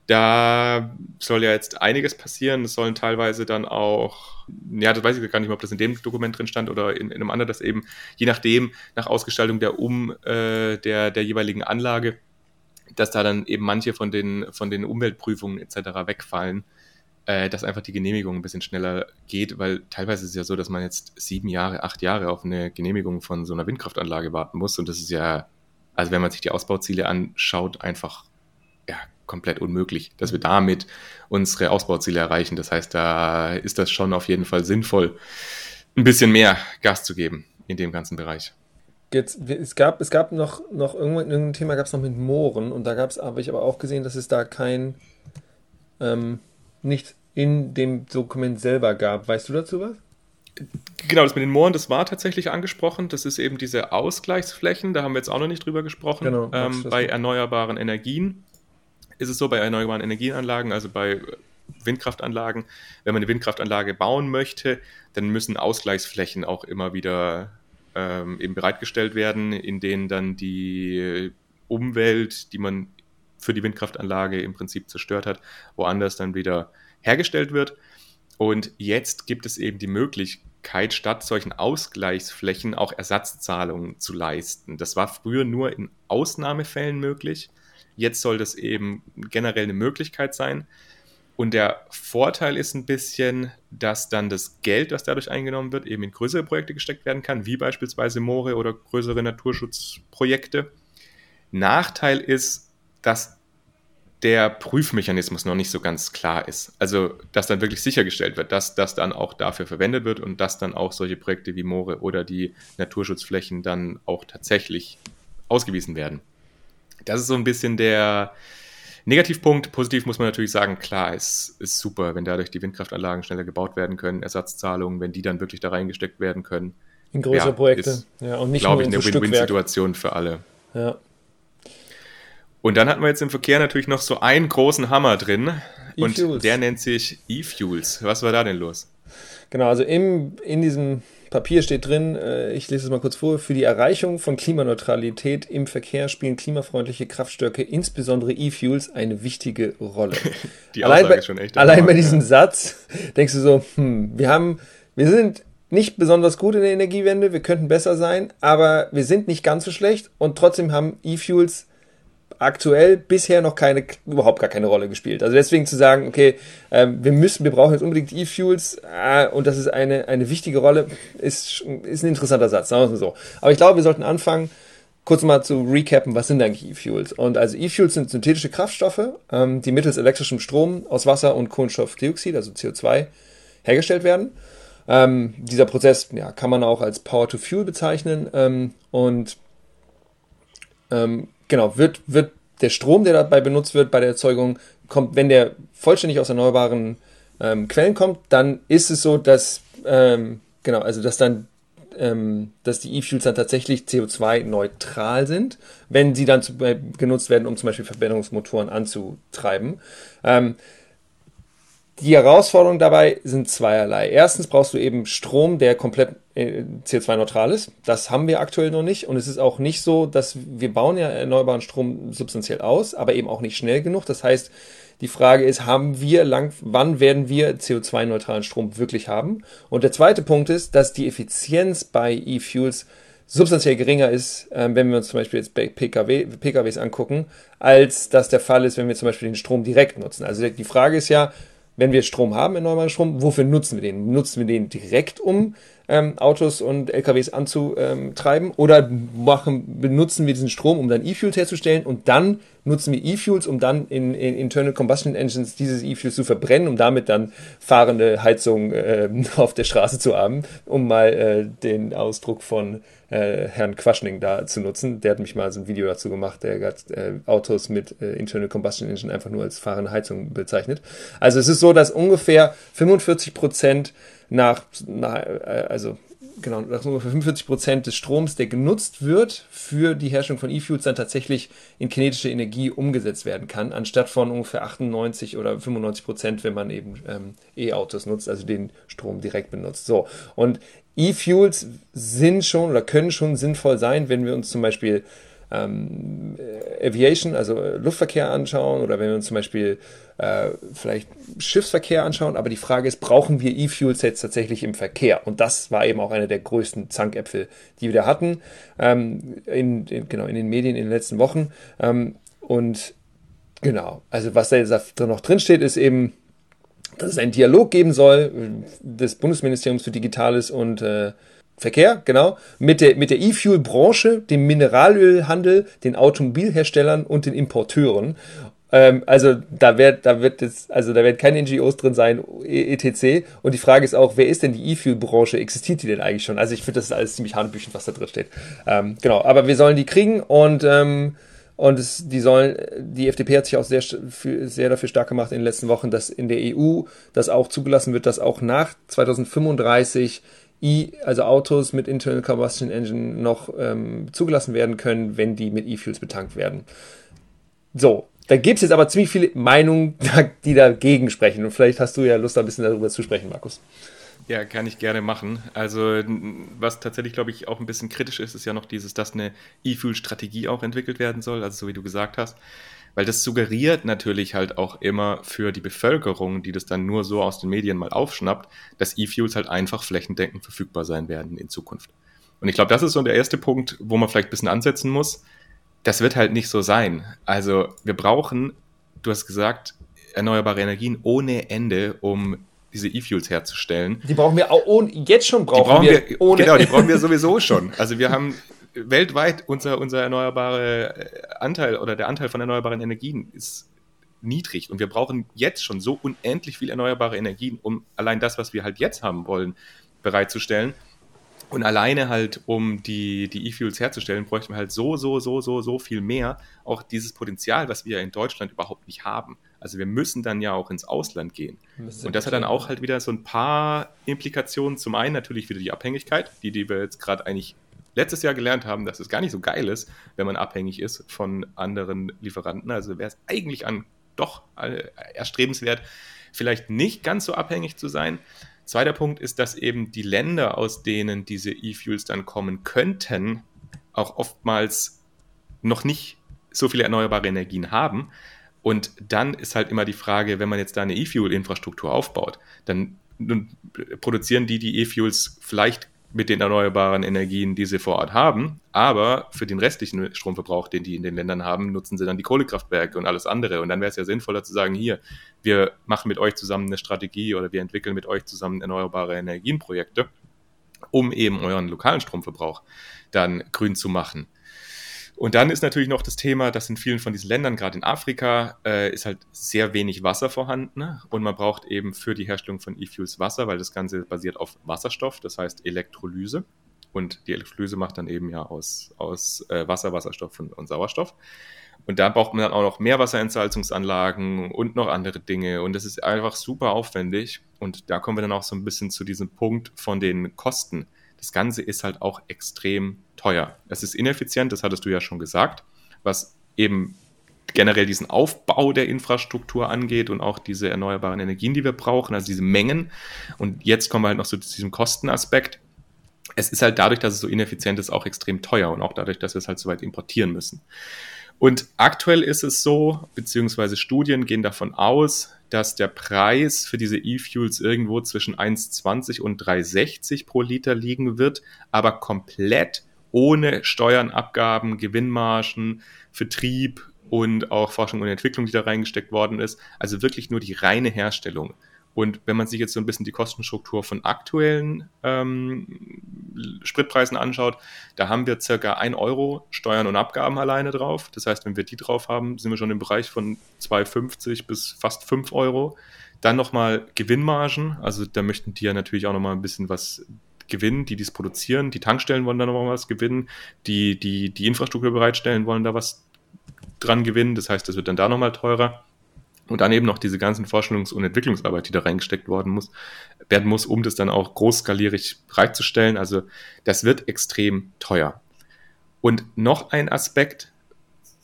Da soll ja jetzt einiges passieren. Es sollen teilweise dann auch, ja, das weiß ich gar nicht mehr, ob das in dem Dokument drin stand oder in, in einem anderen, dass eben je nachdem, nach Ausgestaltung der Um, äh, der, der jeweiligen Anlage, dass da dann eben manche von den, von den Umweltprüfungen etc. wegfallen, äh, dass einfach die Genehmigung ein bisschen schneller geht, weil teilweise ist es ja so, dass man jetzt sieben Jahre, acht Jahre auf eine Genehmigung von so einer Windkraftanlage warten muss und das ist ja, also wenn man sich die Ausbauziele anschaut, einfach ja, komplett unmöglich, dass wir damit unsere Ausbauziele erreichen. Das heißt, da ist das schon auf jeden Fall sinnvoll, ein bisschen mehr Gas zu geben in dem ganzen Bereich. Jetzt, es gab, es gab noch, noch irgendwann, irgendein Thema gab es noch mit Mooren und da gab es, habe ich aber auch gesehen, dass es da kein, ähm, nicht in dem Dokument selber gab. Weißt du dazu was? Genau, das mit den Mooren, das war tatsächlich angesprochen. Das ist eben diese Ausgleichsflächen, da haben wir jetzt auch noch nicht drüber gesprochen, genau, ähm, bei erneuerbaren Energien ist es so bei erneuerbaren Energienanlagen, also bei Windkraftanlagen, wenn man eine Windkraftanlage bauen möchte, dann müssen Ausgleichsflächen auch immer wieder ähm, eben bereitgestellt werden, in denen dann die Umwelt, die man für die Windkraftanlage im Prinzip zerstört hat, woanders dann wieder hergestellt wird. Und jetzt gibt es eben die Möglichkeit, statt solchen Ausgleichsflächen auch Ersatzzahlungen zu leisten. Das war früher nur in Ausnahmefällen möglich. Jetzt soll das eben generell eine Möglichkeit sein. Und der Vorteil ist ein bisschen, dass dann das Geld, das dadurch eingenommen wird, eben in größere Projekte gesteckt werden kann, wie beispielsweise Moore oder größere Naturschutzprojekte. Nachteil ist, dass der Prüfmechanismus noch nicht so ganz klar ist. Also, dass dann wirklich sichergestellt wird, dass das dann auch dafür verwendet wird und dass dann auch solche Projekte wie Moore oder die Naturschutzflächen dann auch tatsächlich ausgewiesen werden. Das ist so ein bisschen der Negativpunkt. Positiv muss man natürlich sagen, klar, es ist super, wenn dadurch die Windkraftanlagen schneller gebaut werden können, Ersatzzahlungen, wenn die dann wirklich da reingesteckt werden können. In größere ja, Projekte. Ist, ja, und nicht glaube ich, eine Win-Win-Situation für alle. Ja. Und dann hatten wir jetzt im Verkehr natürlich noch so einen großen Hammer drin. E und der nennt sich E-Fuels. Was war da denn los? Genau, also im, in diesem Papier steht drin, äh, ich lese es mal kurz vor, für die Erreichung von Klimaneutralität im Verkehr spielen klimafreundliche Kraftstärke, insbesondere E-Fuels, eine wichtige Rolle. die allein bei, ist schon echt. Allein bei diesem Satz denkst du so, hm, wir haben, wir sind nicht besonders gut in der Energiewende, wir könnten besser sein, aber wir sind nicht ganz so schlecht und trotzdem haben E-Fuels aktuell bisher noch keine, überhaupt gar keine Rolle gespielt. Also deswegen zu sagen, okay, ähm, wir müssen, wir brauchen jetzt unbedingt E-Fuels äh, und das ist eine, eine wichtige Rolle, ist, ist ein interessanter Satz, sagen wir es mal so. Aber ich glaube, wir sollten anfangen, kurz mal zu recappen, was sind eigentlich E-Fuels? Und also E-Fuels sind synthetische Kraftstoffe, ähm, die mittels elektrischem Strom aus Wasser und Kohlenstoffdioxid, also CO2, hergestellt werden. Ähm, dieser Prozess ja, kann man auch als Power-to-Fuel bezeichnen ähm, und ähm, genau, wird, wird der Strom, der dabei benutzt wird bei der Erzeugung, kommt, wenn der vollständig aus erneuerbaren ähm, Quellen kommt, dann ist es so, dass ähm, genau, also dass dann ähm, dass die E-Fuels dann tatsächlich CO2-neutral sind, wenn sie dann zu, äh, genutzt werden, um zum Beispiel Verbrennungsmotoren anzutreiben. Ähm, die Herausforderungen dabei sind zweierlei. Erstens brauchst du eben Strom, der komplett äh, CO2-neutral ist. Das haben wir aktuell noch nicht. Und es ist auch nicht so, dass wir bauen ja erneuerbaren Strom substanziell aus, aber eben auch nicht schnell genug. Das heißt, die Frage ist, haben wir lang, wann werden wir CO2-neutralen Strom wirklich haben? Und der zweite Punkt ist, dass die Effizienz bei E-Fuels substanziell geringer ist, äh, wenn wir uns zum Beispiel jetzt PKW, PKWs angucken, als das der Fall ist, wenn wir zum Beispiel den Strom direkt nutzen. Also die Frage ist ja, wenn wir Strom haben, erneuerbaren Strom, wofür nutzen wir den? Nutzen wir den direkt, um ähm, Autos und LKWs anzutreiben? Oder machen, benutzen wir diesen Strom, um dann E-Fuels herzustellen und dann nutzen wir E-Fuels, um dann in, in Internal Combustion Engines dieses E-Fuels zu verbrennen, um damit dann fahrende Heizung äh, auf der Straße zu haben, um mal äh, den Ausdruck von äh, Herrn Quaschning da zu nutzen. Der hat mich mal so ein Video dazu gemacht, der hat äh, Autos mit äh, Internal Combustion Engine einfach nur als fahrende Heizung bezeichnet. Also es ist so, dass ungefähr 45 Prozent nach, nach äh, also genau, dass ungefähr 45 Prozent des Stroms, der genutzt wird für die Herstellung von E-Fuels, dann tatsächlich in kinetische Energie umgesetzt werden kann, anstatt von ungefähr 98 oder 95 Prozent, wenn man eben ähm, E-Autos nutzt, also den Strom direkt benutzt. So, und E-Fuels sind schon oder können schon sinnvoll sein, wenn wir uns zum Beispiel ähm, Aviation, also äh, Luftverkehr anschauen oder wenn wir uns zum Beispiel äh, vielleicht Schiffsverkehr anschauen. Aber die Frage ist, brauchen wir E-Fuels jetzt tatsächlich im Verkehr? Und das war eben auch einer der größten Zankäpfel, die wir da hatten, ähm, in, in, genau, in den Medien in den letzten Wochen. Ähm, und genau, also was da jetzt noch drin steht, ist eben, dass es einen Dialog geben soll äh, des Bundesministeriums für Digitales und äh, Verkehr, genau, mit der, mit der E-Fuel-Branche, dem Mineralölhandel, den Automobilherstellern und den Importeuren. Ähm, also da wird, da wird es, also da werden keine NGOs drin sein, etc. Und die Frage ist auch, wer ist denn die E-Fuel-Branche? Existiert die denn eigentlich schon? Also ich finde, das ist alles ziemlich hanebüchend, was da drin steht. Ähm, genau, aber wir sollen die kriegen und ähm, und es, die sollen, die FDP hat sich auch sehr, sehr dafür stark gemacht in den letzten Wochen, dass in der EU das auch zugelassen wird, dass auch nach 2035 E, also Autos mit Internal Combustion Engine noch ähm, zugelassen werden können, wenn die mit E-Fuels betankt werden. So, da gibt es jetzt aber ziemlich viele Meinungen, die dagegen sprechen. Und vielleicht hast du ja Lust, ein bisschen darüber zu sprechen, Markus. Ja, kann ich gerne machen. Also, was tatsächlich, glaube ich, auch ein bisschen kritisch ist, ist ja noch dieses, dass eine E-Fuel-Strategie auch entwickelt werden soll, also so wie du gesagt hast. Weil das suggeriert natürlich halt auch immer für die Bevölkerung, die das dann nur so aus den Medien mal aufschnappt, dass E-Fuels halt einfach flächendeckend verfügbar sein werden in Zukunft. Und ich glaube, das ist so der erste Punkt, wo man vielleicht ein bisschen ansetzen muss. Das wird halt nicht so sein. Also wir brauchen, du hast gesagt, erneuerbare Energien ohne Ende, um diese E-Fuels herzustellen. Die brauchen wir auch ohne, jetzt schon brauchen, die brauchen wir, wir ohne. Genau, die brauchen wir sowieso schon. Also wir haben weltweit unser, unser erneuerbare äh, Anteil oder der Anteil von erneuerbaren Energien ist niedrig und wir brauchen jetzt schon so unendlich viel erneuerbare Energien, um allein das, was wir halt jetzt haben wollen, bereitzustellen. Und alleine halt, um die, die E-Fuels herzustellen, bräuchten wir halt so, so, so, so, so viel mehr. Auch dieses Potenzial, was wir in Deutschland überhaupt nicht haben. Also wir müssen dann ja auch ins Ausland gehen. Und das hat dann auch halt wieder so ein paar Implikationen. Zum einen natürlich wieder die Abhängigkeit, die, die wir jetzt gerade eigentlich letztes Jahr gelernt haben, dass es gar nicht so geil ist, wenn man abhängig ist von anderen Lieferanten. Also wäre es eigentlich an doch äh, erstrebenswert, vielleicht nicht ganz so abhängig zu sein. Zweiter Punkt ist, dass eben die Länder, aus denen diese E-Fuels dann kommen könnten, auch oftmals noch nicht so viele erneuerbare Energien haben. Und dann ist halt immer die Frage, wenn man jetzt da eine E-Fuel-Infrastruktur aufbaut, dann produzieren die die E-Fuels vielleicht mit den erneuerbaren Energien, die sie vor Ort haben. Aber für den restlichen Stromverbrauch, den die in den Ländern haben, nutzen sie dann die Kohlekraftwerke und alles andere. Und dann wäre es ja sinnvoller zu sagen, hier, wir machen mit euch zusammen eine Strategie oder wir entwickeln mit euch zusammen erneuerbare Energienprojekte, um eben euren lokalen Stromverbrauch dann grün zu machen. Und dann ist natürlich noch das Thema, dass in vielen von diesen Ländern, gerade in Afrika, äh, ist halt sehr wenig Wasser vorhanden ne? und man braucht eben für die Herstellung von E-Fuels Wasser, weil das Ganze basiert auf Wasserstoff, das heißt Elektrolyse. Und die Elektrolyse macht dann eben ja aus, aus äh, Wasser, Wasserstoff und, und Sauerstoff. Und da braucht man dann auch noch Meerwasserentsalzungsanlagen und noch andere Dinge. Und das ist einfach super aufwendig. Und da kommen wir dann auch so ein bisschen zu diesem Punkt von den Kosten. Das Ganze ist halt auch extrem teuer. Es ist ineffizient, das hattest du ja schon gesagt, was eben generell diesen Aufbau der Infrastruktur angeht und auch diese erneuerbaren Energien, die wir brauchen, also diese Mengen. Und jetzt kommen wir halt noch so zu diesem Kostenaspekt. Es ist halt dadurch, dass es so ineffizient ist, auch extrem teuer und auch dadurch, dass wir es halt so weit importieren müssen. Und aktuell ist es so, beziehungsweise Studien gehen davon aus, dass der Preis für diese E-Fuels irgendwo zwischen 1,20 und 3,60 pro Liter liegen wird, aber komplett ohne Steuern, Abgaben, Gewinnmargen, Vertrieb und auch Forschung und Entwicklung, die da reingesteckt worden ist. Also wirklich nur die reine Herstellung. Und wenn man sich jetzt so ein bisschen die Kostenstruktur von aktuellen ähm, Spritpreisen anschaut, da haben wir circa 1 Euro Steuern und Abgaben alleine drauf. Das heißt, wenn wir die drauf haben, sind wir schon im Bereich von 2,50 bis fast 5 Euro. Dann nochmal Gewinnmargen. Also da möchten die ja natürlich auch nochmal ein bisschen was gewinnen, die dies produzieren. Die Tankstellen wollen da nochmal was gewinnen. Die, die die Infrastruktur bereitstellen, wollen da was dran gewinnen. Das heißt, das wird dann da nochmal teurer. Und dann eben noch diese ganzen Forschungs- und Entwicklungsarbeit, die da reingesteckt worden muss, werden muss, um das dann auch großskalierig bereitzustellen. Also das wird extrem teuer. Und noch ein Aspekt,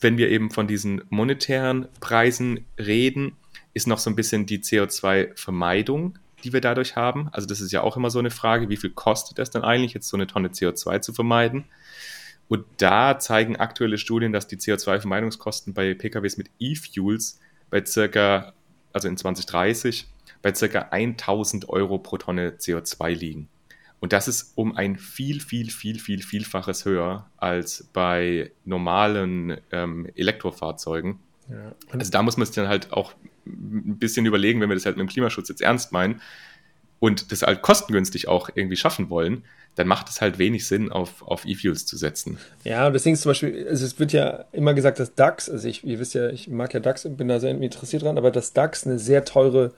wenn wir eben von diesen monetären Preisen reden, ist noch so ein bisschen die CO2-Vermeidung, die wir dadurch haben. Also das ist ja auch immer so eine Frage, wie viel kostet das dann eigentlich, jetzt so eine Tonne CO2 zu vermeiden? Und da zeigen aktuelle Studien, dass die CO2-Vermeidungskosten bei PKWs mit E-Fuels bei circa, also in 2030, bei circa 1000 Euro pro Tonne CO2 liegen. Und das ist um ein viel, viel, viel, viel, vielfaches höher als bei normalen ähm, Elektrofahrzeugen. Ja. Also da muss man sich dann halt auch ein bisschen überlegen, wenn wir das halt mit dem Klimaschutz jetzt ernst meinen und das halt kostengünstig auch irgendwie schaffen wollen, dann macht es halt wenig Sinn, auf, auf E-Fuels zu setzen. Ja, und deswegen zum Beispiel, also es wird ja immer gesagt, dass DAX, also ich, ihr wisst ja, ich mag ja DAX und bin da sehr interessiert dran, aber dass DAX eine sehr teure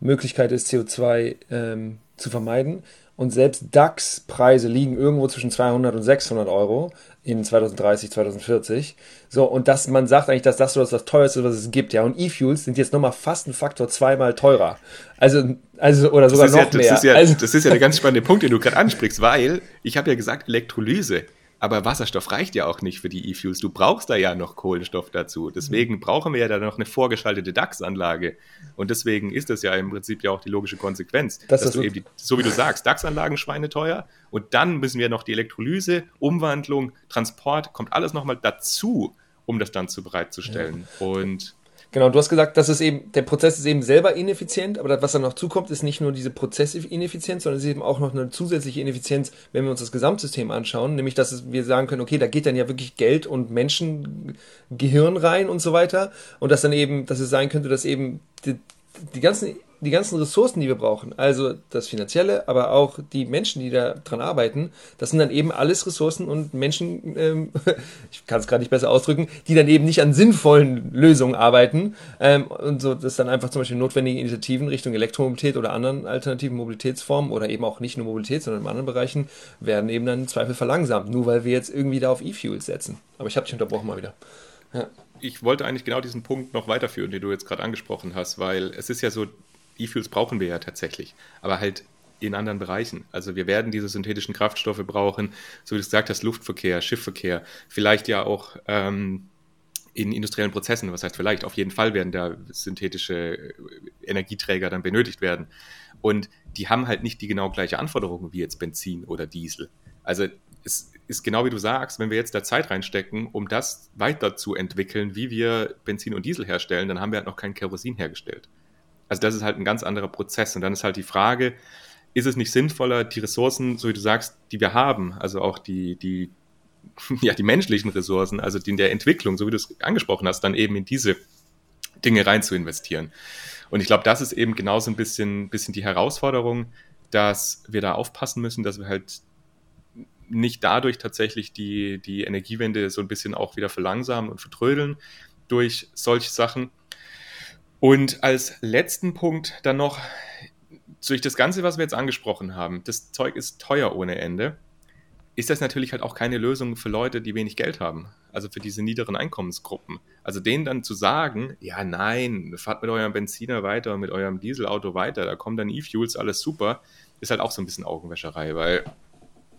Möglichkeit ist, CO2 ähm, zu vermeiden. Und selbst DAX-Preise liegen irgendwo zwischen 200 und 600 Euro in 2030, 2040. So, und dass man sagt eigentlich, dass das so das teuerste, was es gibt, ja. Und E-Fuels sind jetzt nochmal fast ein Faktor zweimal teurer. Also, also oder sogar noch ja, mehr. Das ist, ja, also, das ist ja der ganz spannende Punkt, den du gerade ansprichst, weil ich habe ja gesagt, Elektrolyse. Aber Wasserstoff reicht ja auch nicht für die E-Fuels. Du brauchst da ja noch Kohlenstoff dazu. Deswegen brauchen wir ja da noch eine vorgeschaltete DAX-Anlage. Und deswegen ist das ja im Prinzip ja auch die logische Konsequenz, das dass du eben, die, so wie du sagst, DAX-Anlagen schweineteuer und dann müssen wir noch die Elektrolyse, Umwandlung, Transport, kommt alles nochmal dazu, um das dann zu bereitzustellen. Ja. Und Genau, du hast gesagt, dass es eben, der Prozess ist eben selber ineffizient, aber das, was dann noch zukommt, ist nicht nur diese Prozessineffizienz, sondern es ist eben auch noch eine zusätzliche Ineffizienz, wenn wir uns das Gesamtsystem anschauen, nämlich, dass wir sagen können, okay, da geht dann ja wirklich Geld und Menschengehirn rein und so weiter und dass dann eben, dass es sein könnte, dass eben die, die ganzen die ganzen Ressourcen, die wir brauchen, also das Finanzielle, aber auch die Menschen, die da dran arbeiten, das sind dann eben alles Ressourcen und Menschen, ähm, ich kann es gerade nicht besser ausdrücken, die dann eben nicht an sinnvollen Lösungen arbeiten ähm, und so, dass dann einfach zum Beispiel notwendige Initiativen Richtung Elektromobilität oder anderen alternativen Mobilitätsformen oder eben auch nicht nur Mobilität, sondern in anderen Bereichen werden eben dann im Zweifel verlangsamt, nur weil wir jetzt irgendwie da auf E-Fuels setzen. Aber ich habe dich unterbrochen mal wieder. Ja ich wollte eigentlich genau diesen Punkt noch weiterführen, den du jetzt gerade angesprochen hast, weil es ist ja so, E-Fuels brauchen wir ja tatsächlich, aber halt in anderen Bereichen. Also wir werden diese synthetischen Kraftstoffe brauchen, so wie du gesagt hast, Luftverkehr, Schiffverkehr, vielleicht ja auch ähm, in industriellen Prozessen, was heißt vielleicht, auf jeden Fall werden da synthetische Energieträger dann benötigt werden. Und die haben halt nicht die genau gleiche Anforderungen wie jetzt Benzin oder Diesel. Also es ist genau wie du sagst, wenn wir jetzt da Zeit reinstecken, um das weiterzuentwickeln, wie wir Benzin und Diesel herstellen, dann haben wir halt noch kein Kerosin hergestellt. Also das ist halt ein ganz anderer Prozess. Und dann ist halt die Frage, ist es nicht sinnvoller, die Ressourcen, so wie du sagst, die wir haben, also auch die, die, ja, die menschlichen Ressourcen, also die in der Entwicklung, so wie du es angesprochen hast, dann eben in diese Dinge rein zu investieren. Und ich glaube, das ist eben genauso ein bisschen, bisschen die Herausforderung, dass wir da aufpassen müssen, dass wir halt nicht dadurch tatsächlich die, die Energiewende so ein bisschen auch wieder verlangsamen und vertrödeln durch solche Sachen. Und als letzten Punkt dann noch, durch das Ganze, was wir jetzt angesprochen haben, das Zeug ist teuer ohne Ende, ist das natürlich halt auch keine Lösung für Leute, die wenig Geld haben. Also für diese niederen Einkommensgruppen. Also denen dann zu sagen, ja, nein, fahrt mit eurem Benziner weiter, mit eurem Dieselauto weiter, da kommen dann E-Fuels, alles super, ist halt auch so ein bisschen Augenwäscherei, weil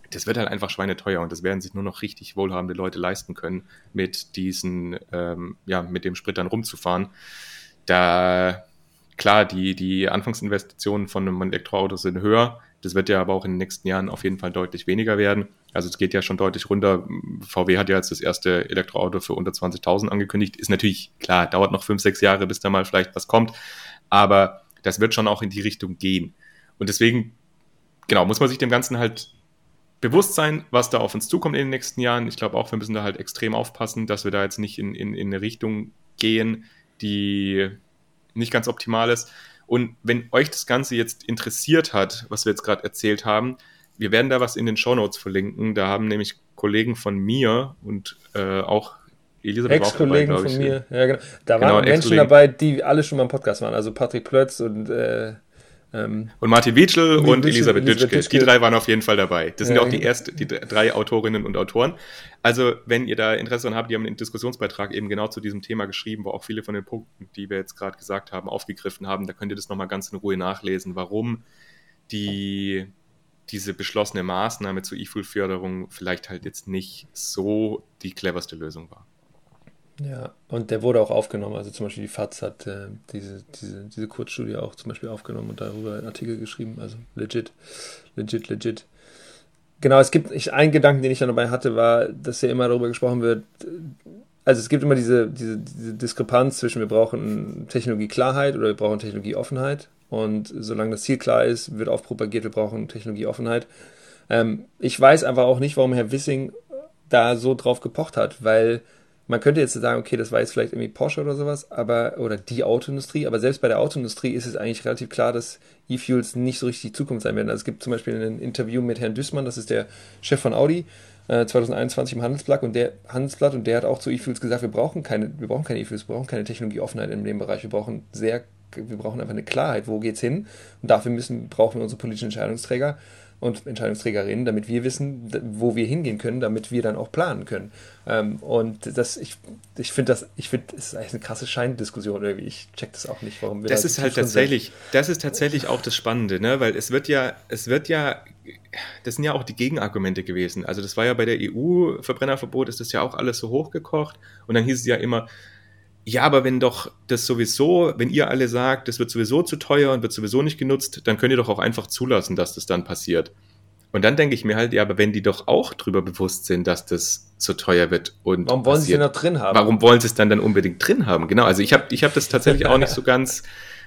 das wird halt einfach schweineteuer und das werden sich nur noch richtig wohlhabende Leute leisten können, mit diesen, ähm, ja, mit dem Sprit dann rumzufahren. Da, klar, die, die Anfangsinvestitionen von einem Elektroauto sind höher. Das wird ja aber auch in den nächsten Jahren auf jeden Fall deutlich weniger werden. Also es geht ja schon deutlich runter. VW hat ja jetzt das erste Elektroauto für unter 20.000 angekündigt. Ist natürlich klar, dauert noch fünf, sechs Jahre, bis da mal vielleicht was kommt. Aber das wird schon auch in die Richtung gehen. Und deswegen, genau, muss man sich dem Ganzen halt bewusst sein, was da auf uns zukommt in den nächsten Jahren. Ich glaube auch, wir müssen da halt extrem aufpassen, dass wir da jetzt nicht in, in, in eine Richtung gehen, die nicht ganz optimal ist. Und wenn euch das Ganze jetzt interessiert hat, was wir jetzt gerade erzählt haben, wir werden da was in den Show Notes verlinken. Da haben nämlich Kollegen von mir und äh, auch Elisabeth Ex-Kollegen von mir, ja genau. Da genau, waren Menschen dabei, die alle schon mal im Podcast waren. Also Patrick Plötz und äh, ähm, und Martin Wietschel und Elisabeth Dütschke. Die drei waren auf jeden Fall dabei. Das sind ja auch die ersten, die drei Autorinnen und Autoren. Also, wenn ihr da Interesse daran habt, die haben einen Diskussionsbeitrag eben genau zu diesem Thema geschrieben, wo auch viele von den Punkten, die wir jetzt gerade gesagt haben, aufgegriffen haben. Da könnt ihr das nochmal ganz in Ruhe nachlesen, warum die, diese beschlossene Maßnahme zur E-Fuel-Förderung vielleicht halt jetzt nicht so die cleverste Lösung war. Ja, und der wurde auch aufgenommen. Also zum Beispiel die FAZ hat äh, diese, diese, diese Kurzstudie auch zum Beispiel aufgenommen und darüber einen Artikel geschrieben. Also legit, legit, legit. Genau, es gibt ich, einen Gedanken, den ich dann dabei hatte, war, dass ja immer darüber gesprochen wird. Also es gibt immer diese, diese, diese Diskrepanz zwischen wir brauchen Technologieklarheit oder wir brauchen Technologieoffenheit. Und solange das Ziel klar ist, wird aufpropagiert, wir brauchen Technologieoffenheit. Ähm, ich weiß einfach auch nicht, warum Herr Wissing da so drauf gepocht hat, weil man könnte jetzt sagen, okay, das war jetzt vielleicht irgendwie Porsche oder sowas, aber, oder die Autoindustrie, aber selbst bei der Autoindustrie ist es eigentlich relativ klar, dass E-Fuels nicht so richtig die Zukunft sein werden. Also es gibt zum Beispiel ein Interview mit Herrn Düßmann, das ist der Chef von Audi, äh, 2021 im Handelsblatt und der Handelsblatt und der hat auch zu E-Fuels gesagt, wir brauchen keine, wir brauchen keine E-Fuels, wir brauchen keine Technologieoffenheit in dem Bereich, wir brauchen sehr, wir brauchen einfach eine Klarheit, wo geht's hin? Und dafür müssen, brauchen wir unsere politischen Entscheidungsträger und Entscheidungsträgerinnen, damit wir wissen, wo wir hingehen können, damit wir dann auch planen können. Ähm, und das, ich, ich finde das, ich finde, es ist eigentlich eine krasse Scheindiskussion irgendwie. Ich check das auch nicht, warum wir das da ist halt tatsächlich, sind. das ist tatsächlich auch das Spannende, ne? Weil es wird ja, es wird ja, das sind ja auch die Gegenargumente gewesen. Also das war ja bei der EU-Verbrennerverbot, ist das ja auch alles so hochgekocht und dann hieß es ja immer, ja, aber wenn doch das sowieso, wenn ihr alle sagt, das wird sowieso zu teuer und wird sowieso nicht genutzt, dann könnt ihr doch auch einfach zulassen, dass das dann passiert. Und dann denke ich mir halt, ja, aber wenn die doch auch drüber bewusst sind, dass das so teuer wird und warum wollen passiert, sie es noch drin haben? Warum wollen sie es dann dann unbedingt drin haben? Genau, also ich habe ich hab das tatsächlich auch nicht so ganz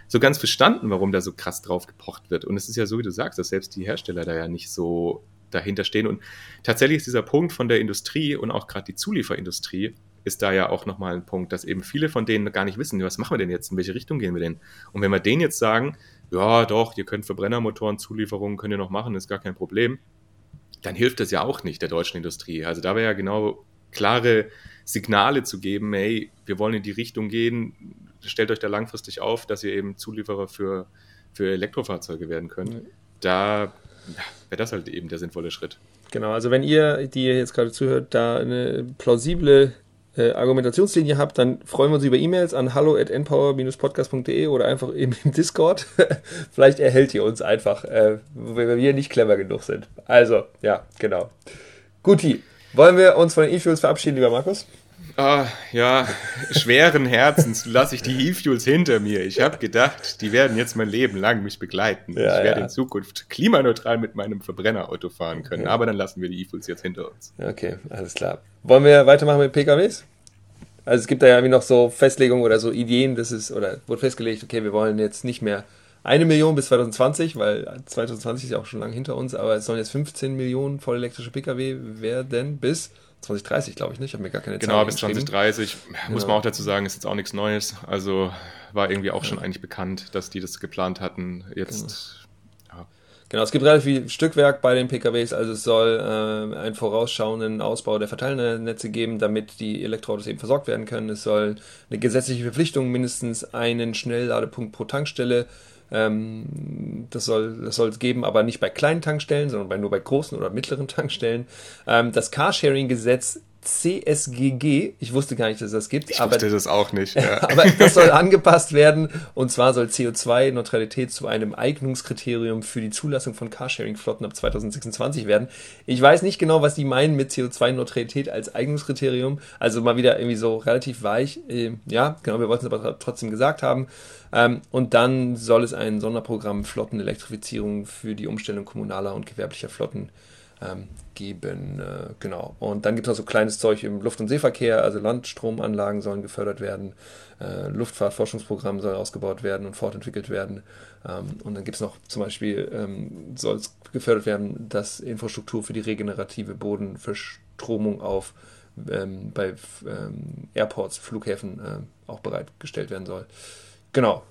so ganz verstanden, warum da so krass drauf gepocht wird. Und es ist ja so, wie du sagst, dass selbst die Hersteller da ja nicht so dahinter stehen. Und tatsächlich ist dieser Punkt von der Industrie und auch gerade die Zulieferindustrie ist da ja auch nochmal ein Punkt, dass eben viele von denen gar nicht wissen, was machen wir denn jetzt, in welche Richtung gehen wir denn? Und wenn wir denen jetzt sagen, ja doch, ihr könnt Verbrennermotoren, Zulieferungen könnt ihr noch machen, ist gar kein Problem, dann hilft das ja auch nicht der deutschen Industrie. Also da wäre ja genau klare Signale zu geben, hey, wir wollen in die Richtung gehen, stellt euch da langfristig auf, dass ihr eben Zulieferer für, für Elektrofahrzeuge werden könnt. Da wäre das halt eben der sinnvolle Schritt. Genau, also wenn ihr, die ihr jetzt gerade zuhört, da eine plausible äh, Argumentationslinie habt, dann freuen wir uns über E-Mails an hallo at npower-podcast.de oder einfach eben im Discord. Vielleicht erhält ihr uns einfach, äh, wenn wir nicht clever genug sind. Also, ja, genau. Guti, wollen wir uns von den E-Fuels verabschieden, lieber Markus? Ah, ja, schweren Herzens lasse ich die E-Fuels hinter mir. Ich habe gedacht, die werden jetzt mein Leben lang mich begleiten. Ja, ich werde ja. in Zukunft klimaneutral mit meinem Verbrennerauto fahren können. Aber dann lassen wir die E-Fuels jetzt hinter uns. Okay, alles klar. Wollen wir weitermachen mit PKWs? Also es gibt da ja irgendwie noch so Festlegungen oder so Ideen, das ist, oder wurde festgelegt, okay, wir wollen jetzt nicht mehr eine Million bis 2020, weil 2020 ist ja auch schon lange hinter uns, aber es sollen jetzt 15 Millionen voll elektrische Pkw werden bis 2030, glaube ich nicht. Ich habe mir gar keine Zeit Genau, bis 2030. Muss genau. man auch dazu sagen, ist jetzt auch nichts Neues. Also war irgendwie auch ja. schon eigentlich bekannt, dass die das geplant hatten. Jetzt genau. Genau, es gibt relativ viel Stückwerk bei den PKWs, also es soll äh, einen vorausschauenden Ausbau der Verteilnetze geben, damit die Elektroautos eben versorgt werden können. Es soll eine gesetzliche Verpflichtung, mindestens einen Schnellladepunkt pro Tankstelle ähm, das soll das soll es geben, aber nicht bei kleinen Tankstellen, sondern bei, nur bei großen oder mittleren Tankstellen. Ähm, das Carsharing-Gesetz CSGG. Ich wusste gar nicht, dass es das gibt. Ich aber, wusste das auch nicht. Ja. aber das soll angepasst werden. Und zwar soll CO2-Neutralität zu einem Eignungskriterium für die Zulassung von Carsharing-Flotten ab 2026 werden. Ich weiß nicht genau, was die meinen mit CO2-Neutralität als Eignungskriterium. Also mal wieder irgendwie so relativ weich. Ähm, ja, genau, wir wollten es aber trotzdem gesagt haben. Ähm, und dann soll es ein Sonderprogramm Flottenelektrifizierung für die Umstellung kommunaler und gewerblicher Flotten ähm, geben. Äh, genau. Und dann gibt es noch so kleines Zeug im Luft- und Seeverkehr, also Landstromanlagen sollen gefördert werden, äh, Luftfahrtforschungsprogramm soll ausgebaut werden und fortentwickelt werden. Ähm, und dann gibt es noch zum Beispiel, ähm, soll es gefördert werden, dass Infrastruktur für die regenerative Bodenverstromung auf ähm, bei ähm, Airports, Flughäfen äh, auch bereitgestellt werden soll. Genau,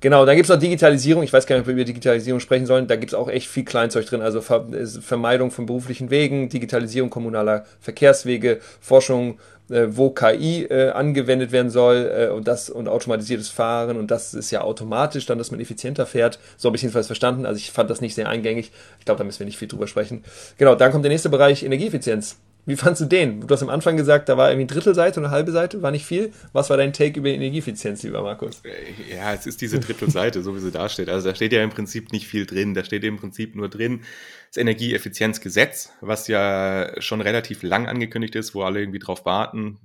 Genau, dann gibt es noch Digitalisierung. Ich weiß gar nicht, ob wir über Digitalisierung sprechen sollen. Da gibt es auch echt viel Kleinzeug drin. Also Ver Vermeidung von beruflichen Wegen, Digitalisierung kommunaler Verkehrswege, Forschung, äh, wo KI äh, angewendet werden soll äh, und das und automatisiertes Fahren und das ist ja automatisch dann, dass man effizienter fährt. So habe ich jedenfalls verstanden. Also ich fand das nicht sehr eingängig. Ich glaube, da müssen wir nicht viel drüber sprechen. Genau, dann kommt der nächste Bereich Energieeffizienz. Wie fandst du den? Du hast am Anfang gesagt, da war irgendwie eine Drittelseite und eine halbe Seite, war nicht viel. Was war dein Take über Energieeffizienz, lieber Markus? Äh, ja, es ist diese Drittelseite, so wie sie da steht. Also da steht ja im Prinzip nicht viel drin. Da steht im Prinzip nur drin das Energieeffizienzgesetz, was ja schon relativ lang angekündigt ist, wo alle irgendwie drauf warten,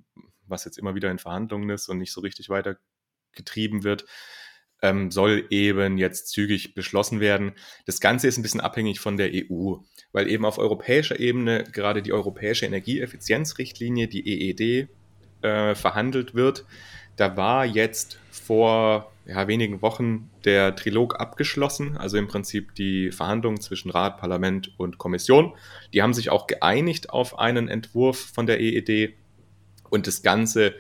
was jetzt immer wieder in Verhandlungen ist und nicht so richtig weiter getrieben wird ähm, soll eben jetzt zügig beschlossen werden. Das Ganze ist ein bisschen abhängig von der EU, weil eben auf europäischer Ebene gerade die europäische Energieeffizienzrichtlinie, die EED, äh, verhandelt wird. Da war jetzt vor ja, wenigen Wochen der Trilog abgeschlossen, also im Prinzip die Verhandlungen zwischen Rat, Parlament und Kommission. Die haben sich auch geeinigt auf einen Entwurf von der EED und das Ganze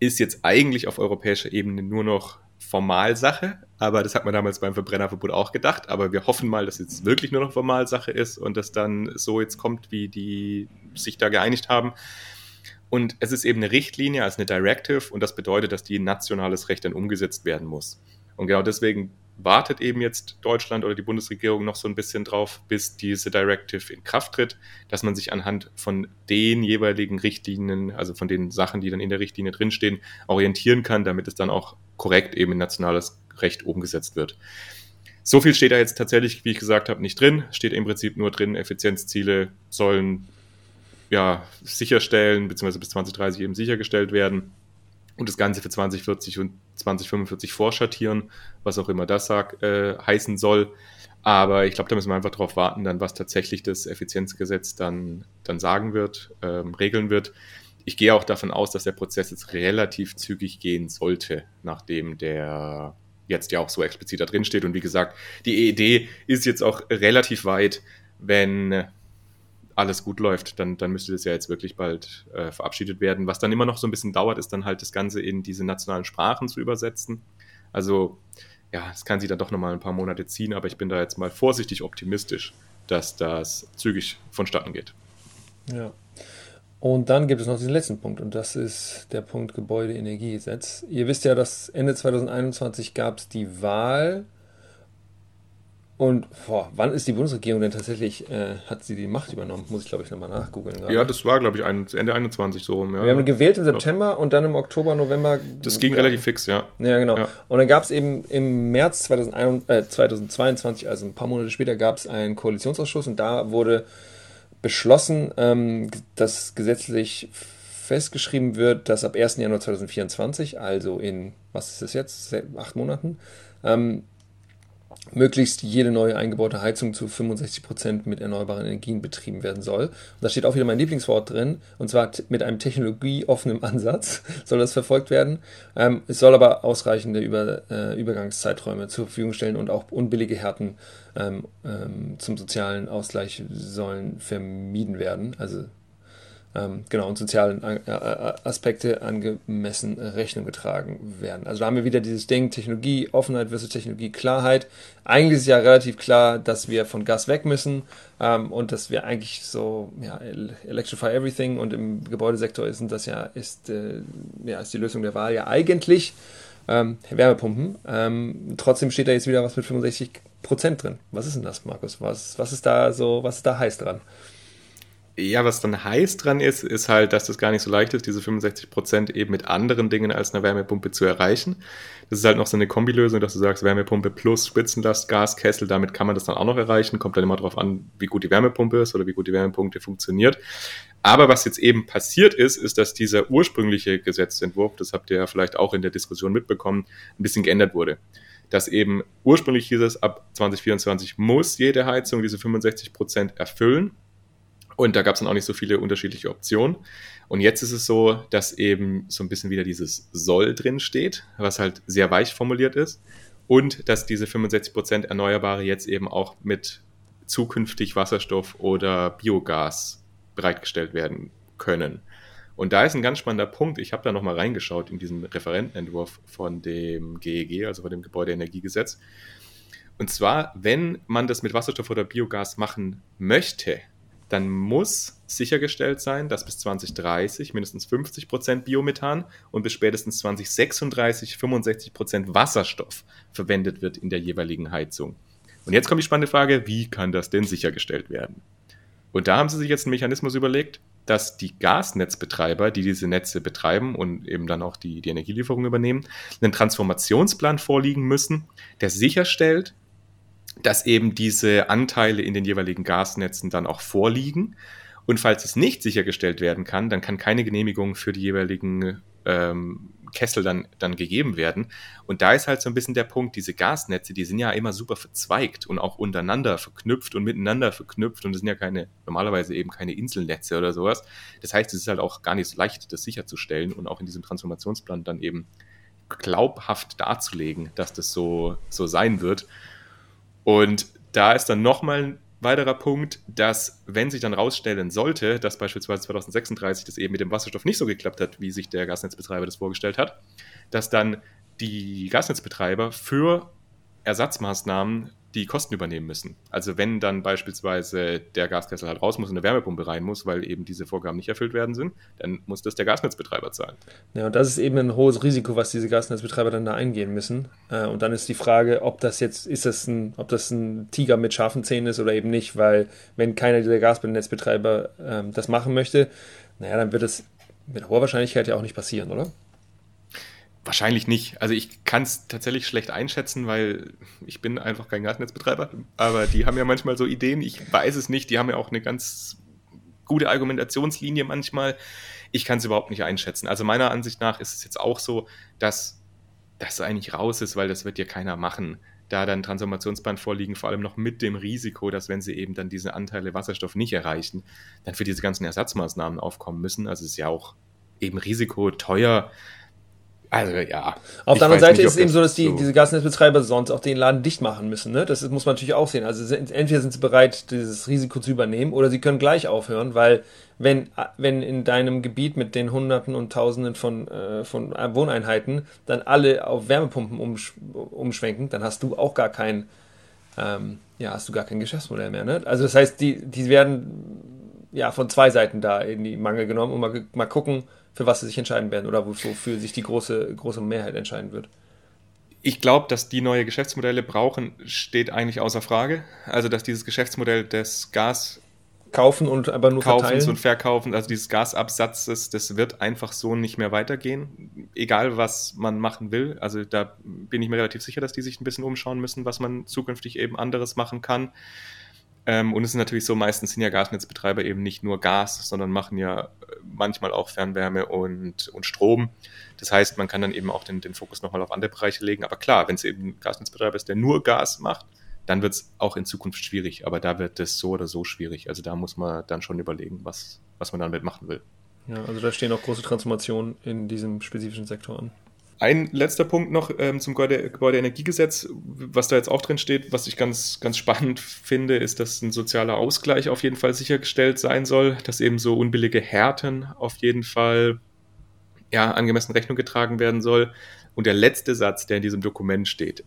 ist jetzt eigentlich auf europäischer Ebene nur noch Formalsache, aber das hat man damals beim Verbrennerverbot auch gedacht. Aber wir hoffen mal, dass es wirklich nur noch Formalsache ist und dass dann so jetzt kommt, wie die sich da geeinigt haben. Und es ist eben eine Richtlinie, also eine Directive, und das bedeutet, dass die in nationales Recht dann umgesetzt werden muss. Und genau deswegen wartet eben jetzt Deutschland oder die Bundesregierung noch so ein bisschen drauf, bis diese Directive in Kraft tritt, dass man sich anhand von den jeweiligen Richtlinien, also von den Sachen, die dann in der Richtlinie drinstehen, orientieren kann, damit es dann auch korrekt eben in nationales Recht umgesetzt wird. So viel steht da jetzt tatsächlich, wie ich gesagt habe, nicht drin. Steht im Prinzip nur drin, Effizienzziele sollen ja sicherstellen, beziehungsweise bis 2030 eben sichergestellt werden und das Ganze für 2040 und 2045 vorschattieren, was auch immer das sag, äh, heißen soll. Aber ich glaube, da müssen wir einfach darauf warten, dann was tatsächlich das Effizienzgesetz dann, dann sagen wird, ähm, regeln wird. Ich gehe auch davon aus, dass der Prozess jetzt relativ zügig gehen sollte, nachdem der jetzt ja auch so explizit da drin steht. Und wie gesagt, die EED ist jetzt auch relativ weit, wenn alles gut läuft, dann, dann müsste das ja jetzt wirklich bald äh, verabschiedet werden. Was dann immer noch so ein bisschen dauert, ist dann halt das Ganze in diese nationalen Sprachen zu übersetzen. Also ja, es kann sich dann doch nochmal ein paar Monate ziehen, aber ich bin da jetzt mal vorsichtig optimistisch, dass das zügig vonstatten geht. Ja. Und dann gibt es noch diesen letzten Punkt und das ist der Punkt Gebäudeenergiegesetz. Ihr wisst ja, dass Ende 2021 gab es die Wahl und boah, wann ist die Bundesregierung denn tatsächlich, äh, hat sie die Macht übernommen? Muss ich, glaube ich, nochmal nachgoogeln. Ja, das war, glaube ich, ein, Ende 21 so rum. Ja. Wir haben gewählt im September und dann im Oktober, November. Das ging relativ fix, ja. Ja, genau. Ja. Und dann gab es eben im März 2021, äh, 2022, also ein paar Monate später, gab es einen Koalitionsausschuss und da wurde beschlossen, ähm, dass gesetzlich festgeschrieben wird, dass ab 1. Januar 2024, also in, was ist das jetzt, acht Monaten, ähm, möglichst jede neue eingebaute Heizung zu 65 Prozent mit erneuerbaren Energien betrieben werden soll. Und da steht auch wieder mein Lieblingswort drin, und zwar mit einem technologieoffenen Ansatz soll das verfolgt werden. Ähm, es soll aber ausreichende Über, äh, Übergangszeiträume zur Verfügung stellen und auch unbillige Härten ähm, ähm, zum sozialen Ausgleich sollen vermieden werden. Also ähm, genau, und sozialen äh, äh, Aspekte angemessen Rechnung getragen werden. Also da haben wir wieder dieses Ding, Technologie, Offenheit versus Technologie, Klarheit. Eigentlich ist ja relativ klar, dass wir von Gas weg müssen ähm, und dass wir eigentlich so, ja, electrify everything und im Gebäudesektor ist das ja, ist, äh, ja, ist die Lösung der Wahl ja eigentlich ähm, Wärmepumpen. Ähm, trotzdem steht da jetzt wieder was mit 65 Prozent drin. Was ist denn das, Markus? Was, was ist da so, was ist da heiß dran? Ja, was dann heiß dran ist, ist halt, dass das gar nicht so leicht ist, diese 65 Prozent eben mit anderen Dingen als einer Wärmepumpe zu erreichen. Das ist halt noch so eine Kombilösung, dass du sagst, Wärmepumpe plus Spitzenlast, Gaskessel, damit kann man das dann auch noch erreichen. Kommt dann immer darauf an, wie gut die Wärmepumpe ist oder wie gut die Wärmepumpe funktioniert. Aber was jetzt eben passiert ist, ist, dass dieser ursprüngliche Gesetzentwurf, das habt ihr ja vielleicht auch in der Diskussion mitbekommen, ein bisschen geändert wurde dass eben ursprünglich hieß es, ab 2024 muss jede Heizung diese 65 Prozent erfüllen. Und da gab es dann auch nicht so viele unterschiedliche Optionen. Und jetzt ist es so, dass eben so ein bisschen wieder dieses soll drin steht, was halt sehr weich formuliert ist. Und dass diese 65% Erneuerbare jetzt eben auch mit zukünftig Wasserstoff oder Biogas bereitgestellt werden können. Und da ist ein ganz spannender Punkt. Ich habe da nochmal reingeschaut in diesen Referentenentwurf von dem GEG, also von dem Gebäudeenergiegesetz. Und zwar, wenn man das mit Wasserstoff oder Biogas machen möchte, dann muss sichergestellt sein, dass bis 2030 mindestens 50 Prozent Biomethan und bis spätestens 2036 65 Prozent Wasserstoff verwendet wird in der jeweiligen Heizung. Und jetzt kommt die spannende Frage, wie kann das denn sichergestellt werden? Und da haben sie sich jetzt einen Mechanismus überlegt, dass die Gasnetzbetreiber, die diese Netze betreiben und eben dann auch die, die Energielieferung übernehmen, einen Transformationsplan vorliegen müssen, der sicherstellt, dass eben diese Anteile in den jeweiligen Gasnetzen dann auch vorliegen. Und falls es nicht sichergestellt werden kann, dann kann keine Genehmigung für die jeweiligen ähm, Kessel dann, dann gegeben werden. Und da ist halt so ein bisschen der Punkt, diese Gasnetze, die sind ja immer super verzweigt und auch untereinander verknüpft und miteinander verknüpft und das sind ja keine, normalerweise eben keine Inselnetze oder sowas. Das heißt, es ist halt auch gar nicht so leicht, das sicherzustellen und auch in diesem Transformationsplan dann eben glaubhaft darzulegen, dass das so, so sein wird. Und da ist dann nochmal ein weiterer Punkt, dass wenn sich dann rausstellen sollte, dass beispielsweise 2036 das eben mit dem Wasserstoff nicht so geklappt hat, wie sich der Gasnetzbetreiber das vorgestellt hat, dass dann die Gasnetzbetreiber für Ersatzmaßnahmen die Kosten übernehmen müssen. Also wenn dann beispielsweise der Gaskessel halt raus muss und eine Wärmepumpe rein muss, weil eben diese Vorgaben nicht erfüllt werden sind, dann muss das der Gasnetzbetreiber zahlen. Ja, und das ist eben ein hohes Risiko, was diese Gasnetzbetreiber dann da eingehen müssen. Äh, und dann ist die Frage, ob das jetzt, ist das ein, ob das ein Tiger mit scharfen Zähnen ist oder eben nicht, weil wenn keiner dieser Gasnetzbetreiber ähm, das machen möchte, naja, dann wird es mit hoher Wahrscheinlichkeit ja auch nicht passieren, oder? Wahrscheinlich nicht. Also ich kann es tatsächlich schlecht einschätzen, weil ich bin einfach kein Gasnetzbetreiber. Aber die haben ja manchmal so Ideen. Ich weiß es nicht. Die haben ja auch eine ganz gute Argumentationslinie manchmal. Ich kann es überhaupt nicht einschätzen. Also meiner Ansicht nach ist es jetzt auch so, dass das eigentlich raus ist, weil das wird ja keiner machen. Da dann Transformationsband vorliegen, vor allem noch mit dem Risiko, dass wenn sie eben dann diese Anteile Wasserstoff nicht erreichen, dann für diese ganzen Ersatzmaßnahmen aufkommen müssen. Also es ist ja auch eben Risiko teuer also ja. Auf der anderen Seite nicht, ist es eben so, dass die, so diese Gasnetzbetreiber sonst auch den Laden dicht machen müssen. Ne? Das muss man natürlich auch sehen. Also entweder sind sie bereit, dieses Risiko zu übernehmen, oder sie können gleich aufhören, weil wenn, wenn in deinem Gebiet mit den Hunderten und Tausenden von, äh, von Wohneinheiten dann alle auf Wärmepumpen umsch umschwenken, dann hast du auch gar kein, ähm, ja, hast du gar kein Geschäftsmodell mehr. Ne? Also das heißt, die, die werden ja von zwei Seiten da in die Mangel genommen und mal, mal gucken, für was sie sich entscheiden werden oder wofür sich die große, große Mehrheit entscheiden wird. Ich glaube, dass die neue Geschäftsmodelle brauchen, steht eigentlich außer Frage. Also, dass dieses Geschäftsmodell des Gas kaufen und aber nur Kaufens verteilen. und verkaufen, also dieses Gasabsatzes, das wird einfach so nicht mehr weitergehen, egal was man machen will. Also da bin ich mir relativ sicher, dass die sich ein bisschen umschauen müssen, was man zukünftig eben anderes machen kann. Ähm, und es ist natürlich so, meistens sind ja Gasnetzbetreiber eben nicht nur Gas, sondern machen ja äh, manchmal auch Fernwärme und, und Strom. Das heißt, man kann dann eben auch den, den Fokus nochmal auf andere Bereiche legen. Aber klar, wenn es eben ein Gasnetzbetreiber ist, der nur Gas macht, dann wird es auch in Zukunft schwierig. Aber da wird es so oder so schwierig. Also da muss man dann schon überlegen, was, was man damit machen will. Ja, also da stehen auch große Transformationen in diesem spezifischen Sektor an. Ein letzter Punkt noch ähm, zum Gebäudeenergiegesetz, was da jetzt auch drin steht, was ich ganz, ganz spannend finde, ist, dass ein sozialer Ausgleich auf jeden Fall sichergestellt sein soll, dass eben so unbillige Härten auf jeden Fall ja, angemessen Rechnung getragen werden soll. Und der letzte Satz, der in diesem Dokument steht,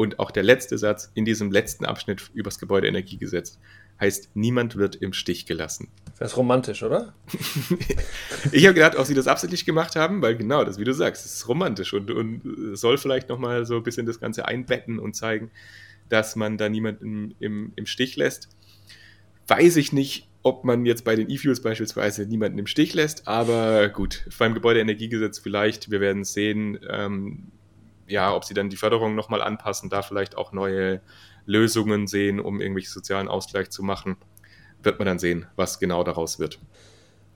und auch der letzte Satz in diesem letzten Abschnitt über das Gebäudeenergiegesetz heißt, niemand wird im Stich gelassen. Das ist romantisch, oder? ich habe gedacht, ob sie das absichtlich gemacht haben, weil genau das, wie du sagst, es ist romantisch und, und soll vielleicht nochmal so ein bisschen das Ganze einbetten und zeigen, dass man da niemanden im, im Stich lässt. Weiß ich nicht, ob man jetzt bei den E-Fuels beispielsweise niemanden im Stich lässt, aber gut, beim Gebäudeenergiegesetz vielleicht, wir werden sehen, ähm, ja, ob sie dann die Förderung nochmal anpassen, da vielleicht auch neue Lösungen sehen, um irgendwelchen sozialen Ausgleich zu machen, wird man dann sehen, was genau daraus wird.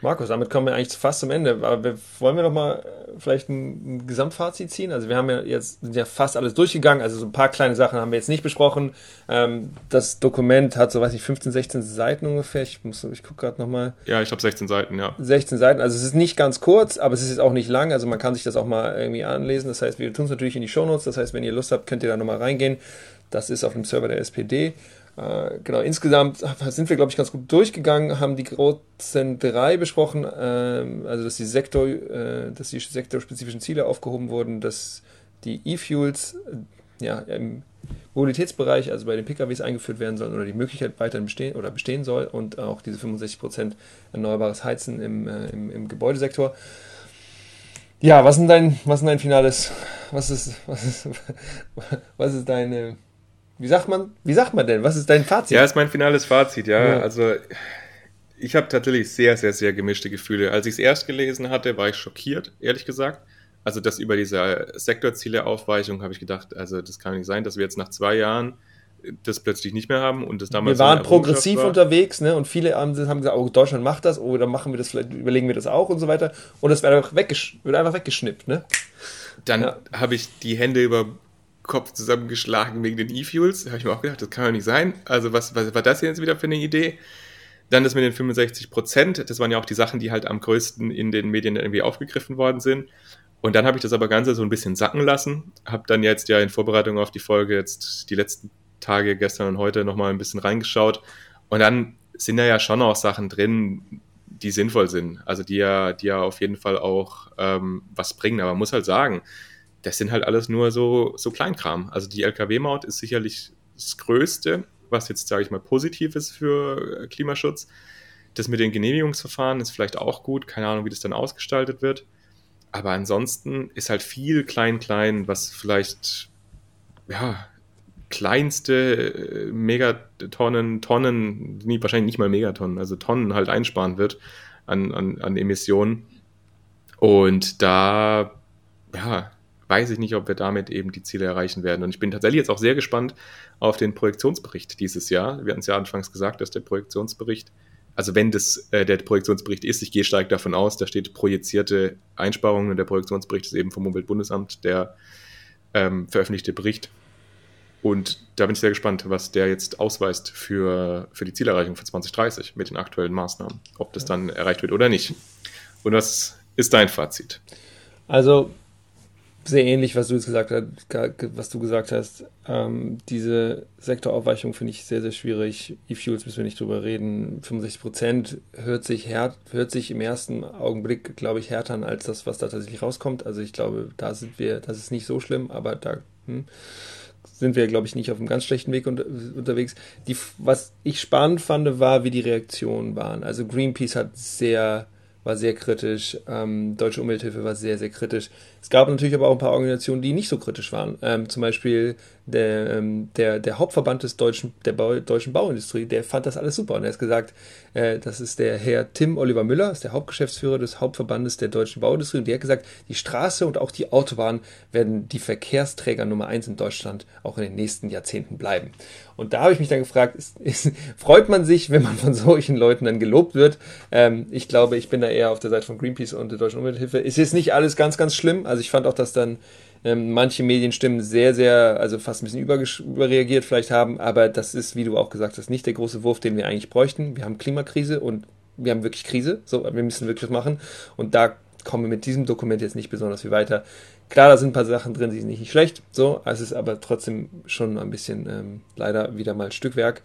Markus, damit kommen wir eigentlich fast zum Ende. Aber wir, wollen wir noch mal äh, vielleicht ein, ein, Gesamtfazit ziehen? Also wir haben ja jetzt sind ja fast alles durchgegangen. Also so ein paar kleine Sachen haben wir jetzt nicht besprochen. Ähm, das Dokument hat so, weiß ich, 15, 16 Seiten ungefähr. Ich, muss, ich gucke gerade noch mal. Ja, ich habe 16 Seiten, ja. 16 Seiten. Also es ist nicht ganz kurz, aber es ist jetzt auch nicht lang. Also man kann sich das auch mal irgendwie anlesen. Das heißt, wir tun es natürlich in die Shownotes. Das heißt, wenn ihr Lust habt, könnt ihr da noch mal reingehen. Das ist auf dem Server der SPD. Äh, genau, insgesamt sind wir, glaube ich, ganz gut durchgegangen, haben die großen drei besprochen, äh, also dass die, Sektor, äh, dass die sektorspezifischen Ziele aufgehoben wurden, dass die E-Fuels äh, ja, im Mobilitätsbereich, also bei den PKWs eingeführt werden sollen oder die Möglichkeit weiterhin bestehen oder bestehen soll und auch diese 65% erneuerbares Heizen im, äh, im, im Gebäudesektor. Ja, was ist dein, was ist dein finales, was ist, was ist, was ist deine wie sagt man, wie sagt man denn? Was ist dein Fazit? Ja, ist mein finales Fazit, ja. ja. Also ich habe tatsächlich sehr, sehr, sehr gemischte Gefühle. Als ich es erst gelesen hatte, war ich schockiert, ehrlich gesagt. Also das über diese Sektorziele-Aufweichung habe ich gedacht, also das kann nicht sein, dass wir jetzt nach zwei Jahren das plötzlich nicht mehr haben und das damals. Wir waren progressiv war. unterwegs, ne? Und viele haben, haben, gesagt, oh, Deutschland macht das, oh, dann machen wir das, vielleicht überlegen wir das auch und so weiter. Und das wird einfach, weggesch wird einfach weggeschnippt, ne? Dann ja. habe ich die Hände über Kopf zusammengeschlagen wegen den E-Fuels. Da habe ich mir auch gedacht, das kann doch nicht sein. Also was, was war das jetzt wieder für eine Idee? Dann das mit den 65 Prozent, das waren ja auch die Sachen, die halt am größten in den Medien irgendwie aufgegriffen worden sind. Und dann habe ich das aber Ganze so ein bisschen sacken lassen. Habe dann jetzt ja in Vorbereitung auf die Folge jetzt die letzten Tage, gestern und heute nochmal ein bisschen reingeschaut. Und dann sind da ja schon auch Sachen drin, die sinnvoll sind. Also die ja, die ja auf jeden Fall auch ähm, was bringen. Aber man muss halt sagen, das sind halt alles nur so, so Kleinkram. Also die LKW-Maut ist sicherlich das Größte, was jetzt, sage ich mal, positiv ist für äh, Klimaschutz. Das mit den Genehmigungsverfahren ist vielleicht auch gut. Keine Ahnung, wie das dann ausgestaltet wird. Aber ansonsten ist halt viel klein-klein, was vielleicht, ja, kleinste äh, Megatonnen, Tonnen, nie, wahrscheinlich nicht mal Megatonnen, also Tonnen halt einsparen wird an, an, an Emissionen. Und da, ja, weiß ich nicht, ob wir damit eben die Ziele erreichen werden. Und ich bin tatsächlich jetzt auch sehr gespannt auf den Projektionsbericht dieses Jahr. Wir hatten es ja anfangs gesagt, dass der Projektionsbericht, also wenn das äh, der Projektionsbericht ist, ich gehe stark davon aus, da steht projizierte Einsparungen und der Projektionsbericht ist eben vom Umweltbundesamt der ähm, veröffentlichte Bericht. Und da bin ich sehr gespannt, was der jetzt ausweist für, für die Zielerreichung für 2030 mit den aktuellen Maßnahmen, ob das dann erreicht wird oder nicht. Und was ist dein Fazit? Also sehr ähnlich, was du jetzt gesagt hast, was du gesagt hast. Ähm, diese Sektoraufweichung finde ich sehr, sehr schwierig. E-Fuels müssen wir nicht drüber reden. 65 Prozent hört sich hört sich im ersten Augenblick, glaube ich, härter an als das, was da tatsächlich rauskommt. Also ich glaube, da sind wir, das ist nicht so schlimm, aber da hm, sind wir, glaube ich, nicht auf einem ganz schlechten Weg unter, unterwegs. Die, was ich spannend fand, war, wie die Reaktionen waren. Also Greenpeace hat sehr war sehr kritisch. Ähm, Deutsche Umwelthilfe war sehr, sehr kritisch. Es gab natürlich aber auch ein paar Organisationen, die nicht so kritisch waren. Ähm, zum Beispiel der, ähm, der, der Hauptverband des deutschen, der Bau, deutschen Bauindustrie, der fand das alles super. Und er hat gesagt, äh, das ist der Herr Tim Oliver Müller, ist der Hauptgeschäftsführer des Hauptverbandes der deutschen Bauindustrie. Und der hat gesagt, die Straße und auch die Autobahn werden die Verkehrsträger Nummer eins in Deutschland auch in den nächsten Jahrzehnten bleiben. Und da habe ich mich dann gefragt, ist, ist, freut man sich, wenn man von solchen Leuten dann gelobt wird? Ähm, ich glaube, ich bin da eher auf der Seite von Greenpeace und der Deutschen Umwelthilfe. Ist nicht alles ganz, ganz schlimm. Also ich fand auch, dass dann ähm, manche Medienstimmen sehr, sehr, also fast ein bisschen überreagiert vielleicht haben. Aber das ist, wie du auch gesagt hast, nicht der große Wurf, den wir eigentlich bräuchten. Wir haben Klimakrise und wir haben wirklich Krise. So, wir müssen wirklich was machen. Und da kommen wir mit diesem Dokument jetzt nicht besonders viel weiter Klar, da sind ein paar Sachen drin, die sind nicht schlecht, so, es ist aber trotzdem schon ein bisschen ähm, leider wieder mal Stückwerk.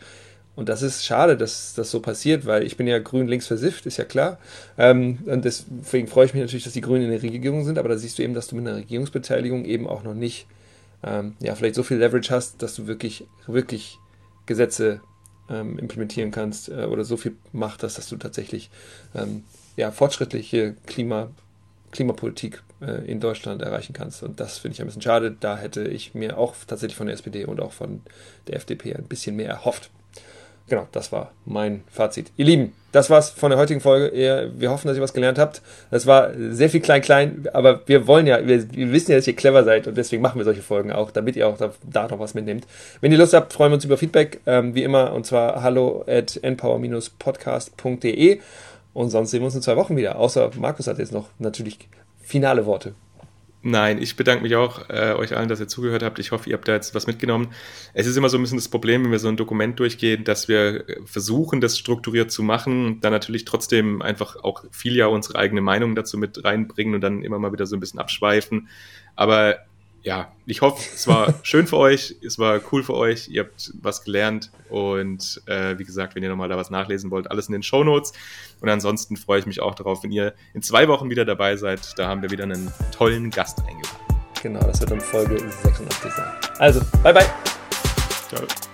Und das ist schade, dass das so passiert, weil ich bin ja grün links versifft, ist ja klar. Ähm, und deswegen freue ich mich natürlich, dass die Grünen in der Regierung sind, aber da siehst du eben, dass du mit einer Regierungsbeteiligung eben auch noch nicht ähm, ja, vielleicht so viel Leverage hast, dass du wirklich, wirklich Gesetze ähm, implementieren kannst äh, oder so viel Macht hast, dass du tatsächlich ja, fortschrittliche Klima, Klimapolitik äh, in Deutschland erreichen kannst. Und das finde ich ein bisschen schade. Da hätte ich mir auch tatsächlich von der SPD und auch von der FDP ein bisschen mehr erhofft. Genau, das war mein Fazit. Ihr Lieben, das war's von der heutigen Folge. Wir hoffen, dass ihr was gelernt habt. Das war sehr viel klein-klein, aber wir wollen ja, wir, wir, wissen ja, dass ihr clever seid und deswegen machen wir solche Folgen auch, damit ihr auch da, da noch was mitnehmt. Wenn ihr Lust habt, freuen wir uns über Feedback, ähm, wie immer, und zwar hallo at npower-podcast.de und sonst sehen wir uns in zwei Wochen wieder. Außer Markus hat jetzt noch natürlich finale Worte. Nein, ich bedanke mich auch äh, euch allen, dass ihr zugehört habt. Ich hoffe, ihr habt da jetzt was mitgenommen. Es ist immer so ein bisschen das Problem, wenn wir so ein Dokument durchgehen, dass wir versuchen, das strukturiert zu machen, dann natürlich trotzdem einfach auch viel ja unsere eigene Meinung dazu mit reinbringen und dann immer mal wieder so ein bisschen abschweifen. Aber ja, ich hoffe, es war schön für euch, es war cool für euch, ihr habt was gelernt und äh, wie gesagt, wenn ihr nochmal da was nachlesen wollt, alles in den Show Notes. Und ansonsten freue ich mich auch darauf, wenn ihr in zwei Wochen wieder dabei seid. Da haben wir wieder einen tollen Gast eingeladen. Genau, das wird dann Folge 86 sein. Also, bye bye. Ciao.